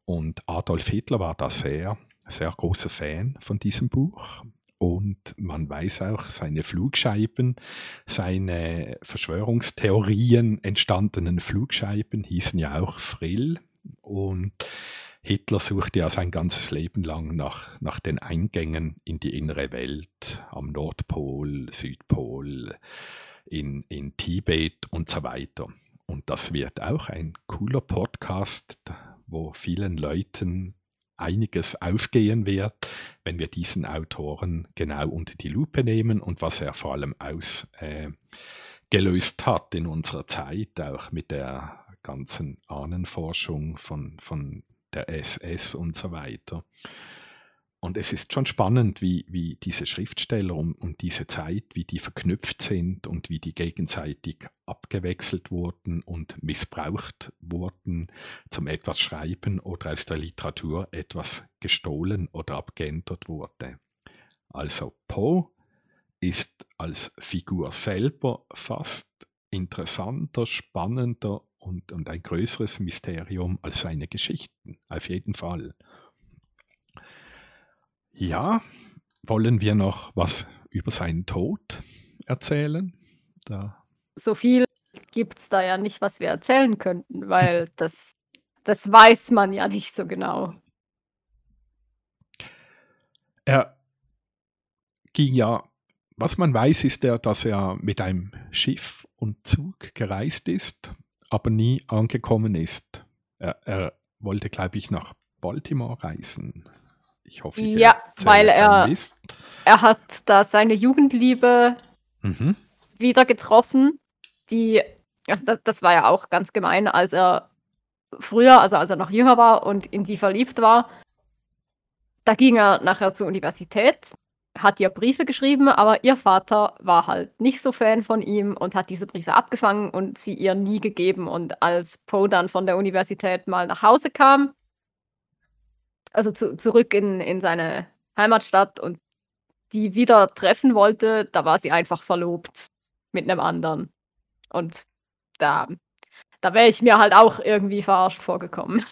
Und Adolf Hitler war da sehr, sehr großer Fan von diesem Buch. Und man weiß auch, seine Flugscheiben, seine Verschwörungstheorien entstandenen Flugscheiben hießen ja auch Frill. Und Hitler suchte ja sein ganzes Leben lang nach, nach den Eingängen in die innere Welt, am Nordpol, Südpol, in, in Tibet und so weiter. Und das wird auch ein cooler Podcast, wo vielen Leuten einiges aufgehen wird, wenn wir diesen Autoren genau unter die Lupe nehmen und was er vor allem ausgelöst äh, hat in unserer Zeit, auch mit der ganzen Ahnenforschung von, von der SS und so weiter. Und es ist schon spannend, wie, wie diese Schriftsteller und, und diese Zeit, wie die verknüpft sind und wie die gegenseitig abgewechselt wurden und missbraucht wurden zum etwas Schreiben oder aus der Literatur etwas gestohlen oder abgeändert wurde. Also Poe ist als Figur selber fast interessanter, spannender und, und ein größeres Mysterium als seine Geschichten, auf jeden Fall. Ja, wollen wir noch was über seinen Tod erzählen? Da so viel gibt es da ja nicht, was wir erzählen könnten, weil das Das weiß man ja nicht so genau. Er ging ja was man weiß, ist ja, dass er mit einem Schiff und Zug gereist ist, aber nie angekommen ist. Er, er wollte, glaube ich, nach Baltimore reisen. Ich hoffe, ich Ja, weil er er hat da seine Jugendliebe Mhm. wieder getroffen, die also das das war ja auch ganz gemein, als er früher also als er noch jünger war und in die verliebt war da ging er nachher zur Universität, hat ihr Briefe geschrieben, aber ihr Vater war halt nicht so Fan von ihm und hat diese Briefe abgefangen und sie ihr nie gegeben. Und als Poe dann von der Universität mal nach Hause kam also zu zurück in in seine Heimatstadt und die wieder treffen wollte, da war sie einfach verlobt mit 'nem anderen. Und da da wäre ich mir halt auch irgendwie verarscht vorgekommen.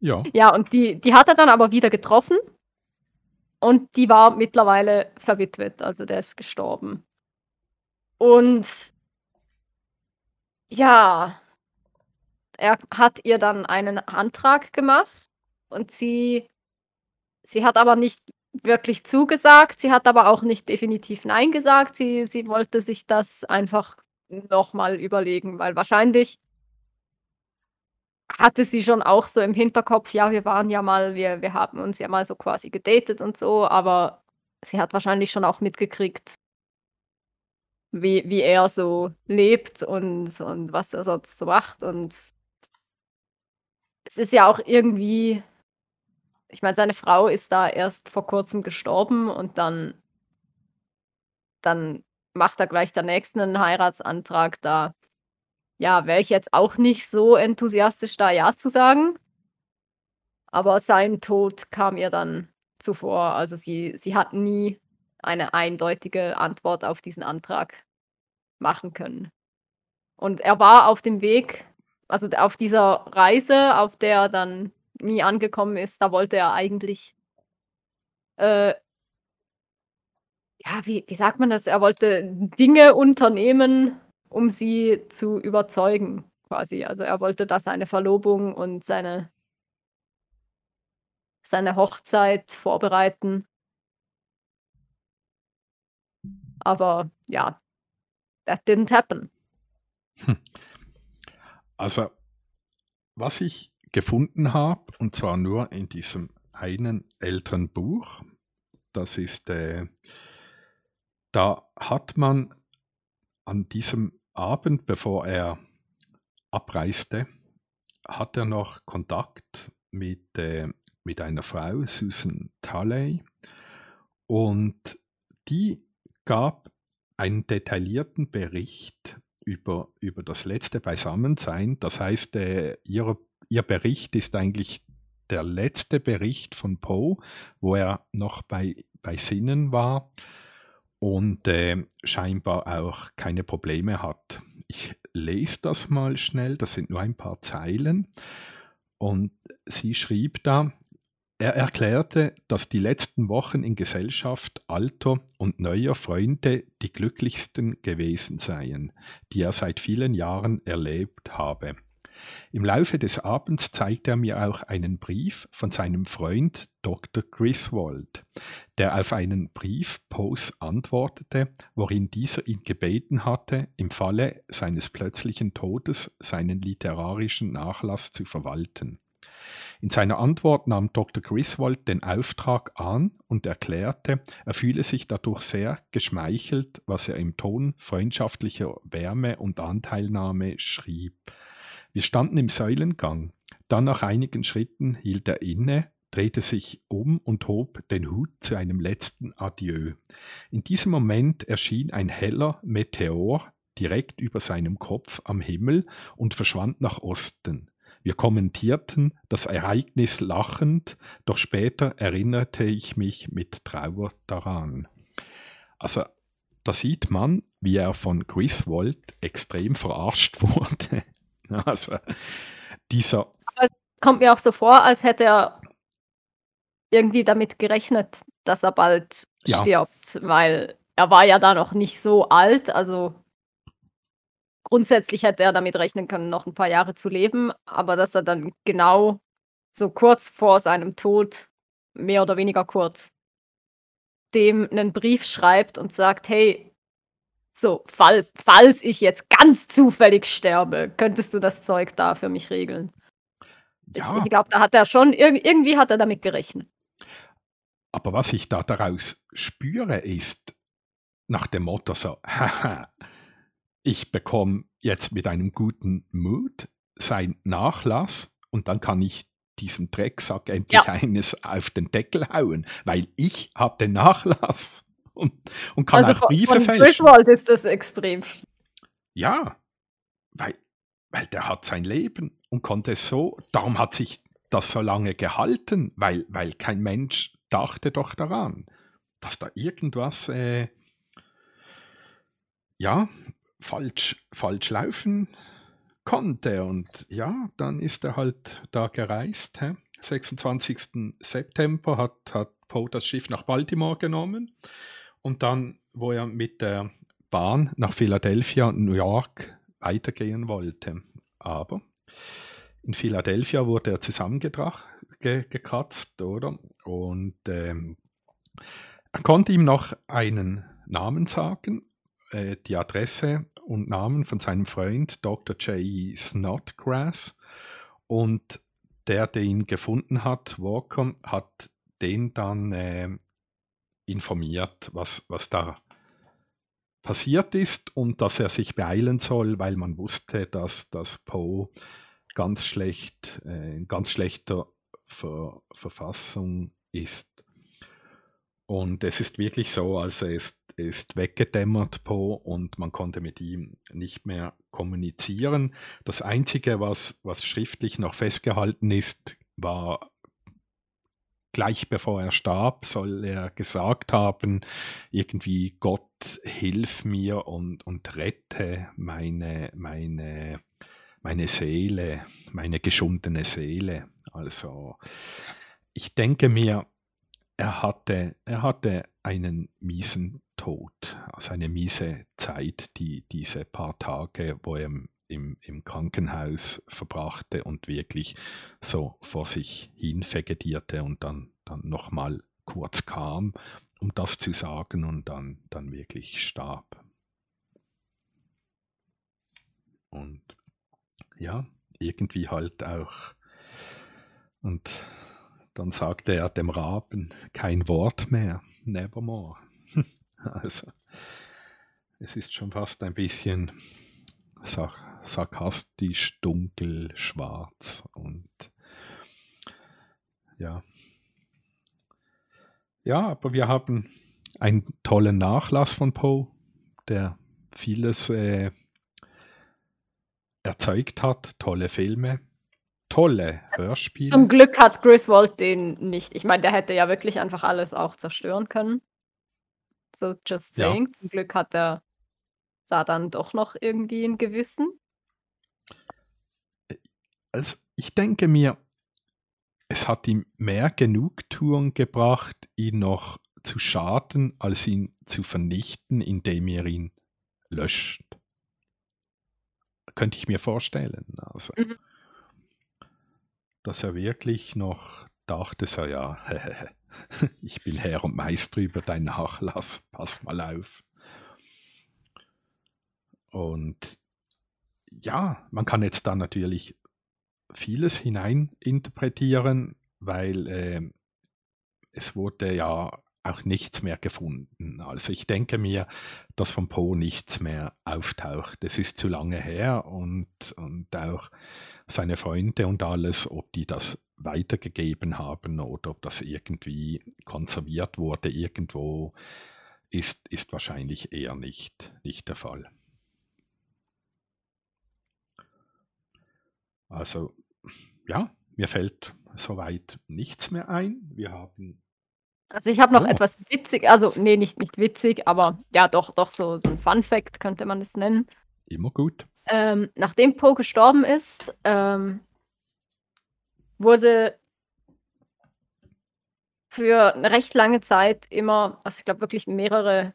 Ja. Ja, und die die hat er dann aber wieder getroffen und die war mittlerweile verwitwet, also der ist gestorben. Und ja er hat ihr dann einen Antrag gemacht und sie sie hat aber nicht wirklich zugesagt, sie hat aber auch nicht definitiv nein gesagt. Sie sie wollte sich das einfach noch mal überlegen, weil wahrscheinlich hatte sie schon auch so im Hinterkopf: „Ja, wir waren ja mal wir wir haben uns ja mal so quasi gedatet und so“, aber sie hat wahrscheinlich schon auch mitgekriegt wie wie er so lebt und und was er sonst so macht und es ist ja auch irgendwie ich meine, seine Frau ist da erst vor Kurzem gestorben und dann dann macht er gleich der Nächsten 'nen Heiratsantrag. Da, ja, wäre ich jetzt auch nicht so enthusiastisch, da ja zu sagen. Aber sein Tod kam ihr dann zuvor. Also, sie sie hat nie eine eindeutige Antwort auf diesen Antrag machen können. Und er war auf dem Weg also, auf dieser Reise, auf der er dann nie angekommen ist, da wollte er eigentlich äh ja, wie wie sagt man das? Er wollte Dinge unternehmen, um sie zu überzeugen quasi. Also, er wollte da seine Verlobung und seine seine Hochzeit vorbereiten. Aber ja, that didn't happen. Hm. Also, was ich gefunden habe, und zwar nur in diesem einen älteren Buch, das ist, äh da hat man an diesem Abend, bevor er abreiste, hat er noch Kontakt mit, äh mit einer Frau, Susan Taley, und die gab einen detaillierten Bericht über über das letzte Beisammensein. Das heißt, äh, ihre ihr Bericht ist eigentlich der letzte Bericht von Poe, wo er noch bei bei Sinnen war und, äh, scheinbar auch keine Probleme hat. Ich lese das mal schnell, das sind nur ein paar Zeilen. Und sie schrieb da: „Er erklärte, dass die letzten Wochen in Gesellschaft alter und neuer Freunde die glücklichsten gewesen seien, die er seit vielen Jahren erlebt habe. Im Laufe des Abends zeigte er mir auch einen Brief von seinem Freund Dr. Griswold, der auf einen Brief Poes antwortete, worin dieser ihn gebeten hatte, im Falle seines plötzlichen Todes seinen literarischen Nachlass zu verwalten. In seiner Antwort nahm Dr. Griswold den Auftrag an und erklärte, er fühle sich dadurch sehr geschmeichelt, was er im Ton freundschaftlicher Wärme und Anteilnahme schrieb. Wir standen im Säulengang. Dann nach einigen Schritten hielt er inne, drehte sich um und hob den Hut zu einem letzten Adieu. In diesem Moment erschien ein heller Meteor direkt über seinem Kopf am Himmel und verschwand nach Osten. Wir kommentierten das Ereignis lachend, doch später erinnerte ich mich mit Trauer daran. Also, da sieht man, wie er von Griswold extrem verarscht wurde. Also, dieser Aber es kommt mir auch so vor, als hätte er irgendwie damit gerechnet, dass er bald Ja. stirbt, weil er war ja da noch nicht so alt, also grundsätzlich hätte er damit rechnen können, noch ein paar Jahre zu leben, aber dass er dann genau so kurz vor seinem Tod, mehr oder weniger kurz, dem einen Brief schreibt und sagt: „Hey, so, falls falls ich jetzt ganz zufällig sterbe, könntest du das Zeug da für mich regeln?“ Ich ich Ja, glaube, da hat er schon irg irgendwie hat er damit gerechnet. aber was ich da daraus spüre, ist nach dem Motto so: „Haha, ich bekomme jetzt mit einem guten Mood sein Nachlass und dann kann ich diesem Drecksack Ja, endlich eines auf den Deckel hauen, weil ich habe den Nachlass und und kann also auch Briefe von fälschen.“ Griswold ist das extrem. Ja, weil weil der hat sein Leben und konnte es so darum hat sich das so lange gehalten, weil weil kein Mensch dachte doch daran, dass da irgendwas, äh ja, falsch falsch laufen konnte. Und ja, dann ist er halt da gereist, hä? 26. September hat hat Poe das Schiff nach Baltimore genommen und dann, wo er mit der Bahn nach Philadelphia und New York weitergehen wollte. Aber in Philadelphia wurde er zusammengedrach ge gekratzt, oder? Und, ähm, er konnte ihm noch einen Namen sagen, äh, die Adresse und Namen von seinem Freund Dr. J. Snodgrass. Und der, der ihn gefunden hat, Walker, hat den dann ähm, informiert, was, was da passiert ist und dass er sich beeilen soll, weil man wusste, dass, dass Poe ganz schlecht, äh, in ganz schlechter Ver Verfassung ist. Und es ist wirklich so, also er ist, ist weggedämmert, Poe, und man konnte mit ihm nicht mehr kommunizieren. Das Einzige, was, was schriftlich noch festgehalten ist, war gleich bevor er starb, soll er gesagt haben, irgendwie Gott hilf mir und, und rette meine, meine, meine Seele, meine geschundene Seele. Also ich denke mir, er hatte, er hatte einen miesen Tod, also eine miese Zeit, die diese paar Tage, wo er im, im Krankenhaus verbrachte und wirklich so vor sich hin vegetierte und dann, dann nochmal kurz kam, um das zu sagen und dann, dann wirklich starb. Und ja, irgendwie halt auch. Und dann sagte er dem Raben kein Wort mehr, nevermore. Also, es ist schon fast ein bisschen sark sarkastisch, dunkel, schwarz und ja. Ja, aber wir haben einen tollen Nachlass von Poe, der vieles äh, erzeugt hat, tolle Filme, tolle Zum Hörspiele. Glück hat Griswold den nicht. Ich meine, der hätte ja wirklich einfach alles auch zerstören können. So just Ja. saying. Zum Glück hat er da dann doch noch irgendwie 'n Gewissen. Also, ich denke mir, es hat ihm mehr Genugtuung gebracht, ihn noch zu schaden, als ihn zu vernichten, indem er ihn löscht. Könnte ich mir vorstellen. Also, Mhm. dass er wirklich noch dachte, so ja, ich bin Herr und Meister über deinen Nachlass, pass mal auf. Und ja, man kann jetzt da natürlich vieles hineininterpretieren, weil ähm, es wurde ja auch nichts mehr gefunden. Also ich denke mir, dass von Poe nichts mehr auftaucht. Es ist zu lange her und, und auch seine Freunde und alles, ob die das weitergegeben haben oder ob das irgendwie konserviert wurde irgendwo, ist, ist wahrscheinlich eher nicht, nicht der Fall. Also ja, mir fällt soweit nichts mehr ein. Wir haben Also, ich habe noch Oh. etwas witzig also, ne, nicht nicht witzig, aber ja doch doch so so 'n Fun Fact könnte man es nennen. immer gut. Ähm, nachdem Poe gestorben ist, ähm wurde für 'ne recht lange Zeit immer also, ich glaube wirklich mehrere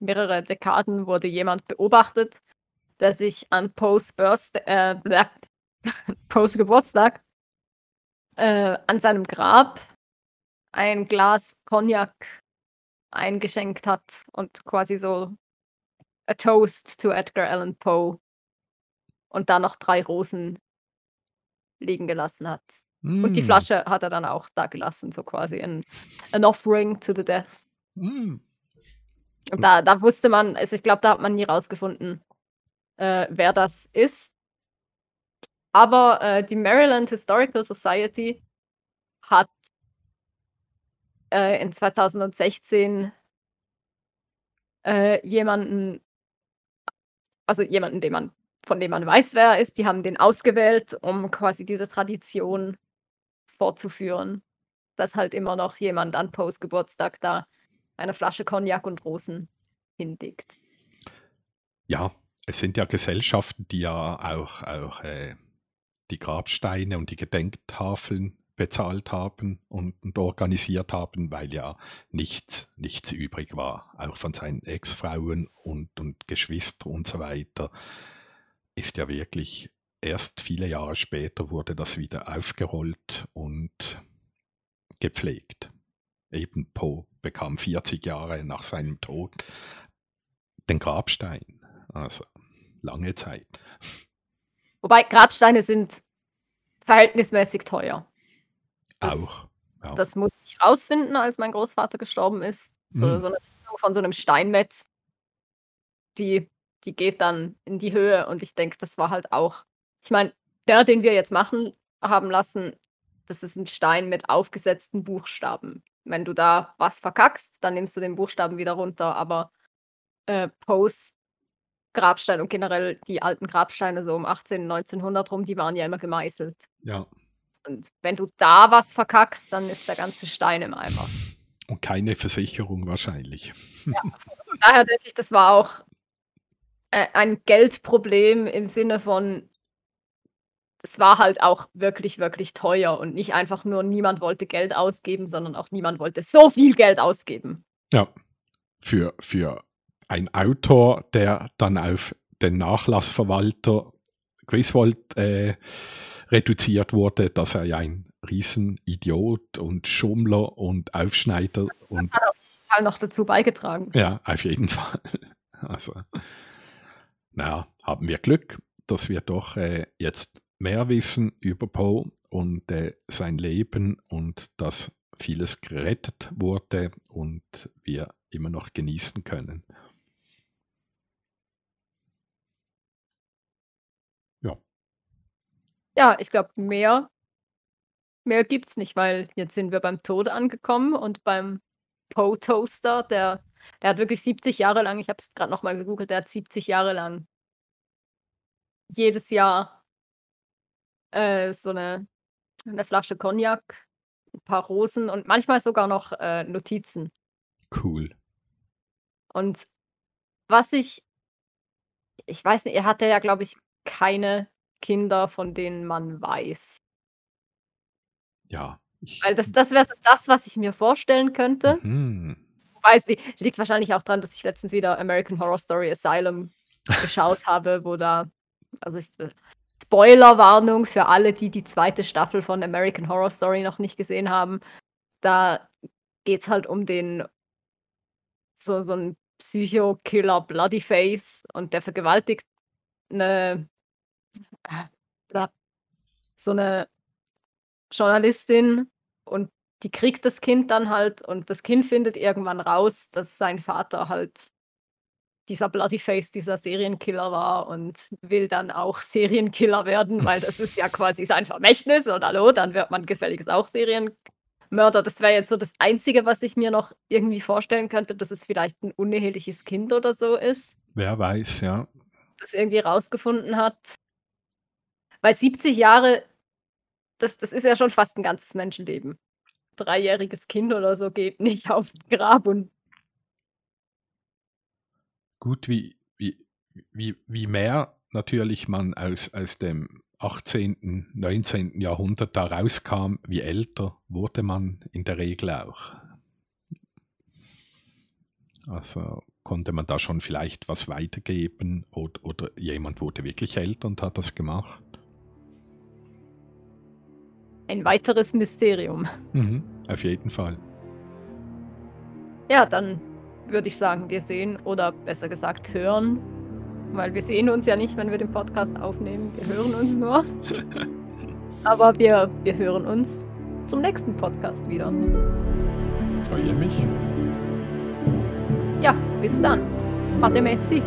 mehrere Dekaden wurde jemand beobachtet, der sich an Poes Birthday, äh, Poes Geburtstag äh, an seinem Grab ein Glas Cognac eingeschenkt hat und quasi so a toast to Edgar Allan Poe und da noch drei Rosen liegen gelassen hat. Und die Mm. Flasche hat er dann auch da gelassen, so quasi ein an offering to the death. Mm. Und da da wusste man also, ich glaube, da hat man nie rausgefunden, äh, wer das ist. Aber, äh, die Maryland Historical Society hat äh, in 2016 äh, jemanden also, jemanden, den man von dem man weiß, wer er ist, die haben den ausgewählt, um quasi diese Tradition fortzuführen, dass halt immer noch jemand an Poes Geburtstag da eine Flasche Cognac und Rosen hinlegt. Ja, es sind ja Gesellschaften, die ja auch, auch äh, die Grabsteine und die Gedenktafeln bezahlt haben und, und organisiert haben, weil ja nichts, nichts übrig war, auch von seinen Ex-Frauen und, und Geschwistern und so weiter, ist ja wirklich erst viele Jahre später wurde das wieder aufgerollt und gepflegt. Eben Poe bekam 40 Jahre nach seinem Tod den Grabstein. Also lange Zeit. Wobei Grabsteine sind verhältnismäßig teuer. Das Auch. Ja. das musste ich rausfinden, als mein Großvater gestorben ist. So Mhm. so 'ne Rechnung von so 'nem Steinmetz. Die die geht dann in die Höhe und ich denke, das war halt auch ich meine, der, den wir jetzt machen haben lassen, das ist 'n Stein mit aufgesetzten Buchstaben. Wenn du da was verkackst, dann nimmst du den Buchstaben wieder runter, aber, äh, Poes Grabstein und generell die alten Grabsteine so um 18, 1900 rum, die waren ja immer gemeißelt. Ja. Und wenn du da was verkackst, dann ist der ganze Stein im Eimer. Und keine Versicherung wahrscheinlich. Ja, von daher denke ich, das war auch, äh, ein Geldproblem im Sinne von es war halt auch wirklich, wirklich teuer und nicht einfach nur niemand wollte Geld ausgeben, sondern auch niemand wollte so viel Geld ausgeben. Ja. Für, für ein Autor, der dann auf den Nachlassverwalter Griswold äh, reduziert wurde, dass er ja ein Riesenidiot und Schummler und Aufschneider und Hat auf jeden Fall noch dazu beigetragen. ja, auf jeden Fall. Also, naja, haben wir Glück, dass wir doch äh, jetzt mehr wissen über Poe und äh, sein Leben und dass vieles gerettet wurde und wir immer noch genießen können. Ja, Ja, ich glaube, mehr mehr gibt's nicht, weil jetzt sind wir beim Tod angekommen und beim Poe Toaster, der der hat wirklich 70 Jahre lang ich habe es grad noch mal gegoogelt, der hat 70 Jahre lang jedes Jahr äh, so 'ne 'ne Flasche Cognac, 'n paar Rosen und manchmal sogar noch, äh, Notizen. cool. Und was ich ich weiß nicht, er hatte ja, glaube ich, keine Kinder, von denen man weiß. Ja, Weil das das wäre so das, was ich mir vorstellen könnte. Mhm. Wobei es li liegt wahrscheinlich auch dran, dass ich letztens wieder American Horror Story Asylum geschaut habe, wo da also ich äh, Spoilerwarnung für alle, die die 2. Staffel von American Horror Story noch nicht gesehen haben. Da geht's halt um den so so 'n Psycho-Killer Bloodyface und der vergewaltigt 'ne äh, bla so 'ne Journalistin und die kriegt das Kind dann halt und das Kind findet irgendwann raus, dass sein Vater halt dieser Bloodyface, dieser Serienkiller war und will dann auch Serienkiller werden, weil das ist ja quasi sein Vermächtnis und hallo, dann wird man gefälligst auch Serienmörder. Das wäre jetzt so das Einzige, was ich mir noch irgendwie vorstellen könnte, dass es vielleicht 'n uneheliches Kind oder so ist. Wer weiß, ja. Das irgendwie rausgefunden hat. Weil 70 Jahre, das das ist ja schon fast 'n ganzes Menschenleben. Dreijähriges Kind oder so geht nicht auf 'n Grab und Gut, wie wie wie wie mehr natürlich man aus aus dem 18., 19. Jahrhundert da rauskam, wie älter wurde man in der Regel auch. Also, Konnte man da schon vielleicht was weitergeben oder, oder jemand wurde wirklich älter und hat das gemacht? Ein weiteres Mysterium. Mhm, auf jeden Fall. Ja, dann würde ich sagen, wir sehen oder besser gesagt hören, weil wir sehen uns ja nicht, wenn wir den Podcast aufnehmen. Wir hören uns nur. Aber wir, wir hören uns zum nächsten Podcast wieder. Freue mich. Ja, bis dann. Pate Messi.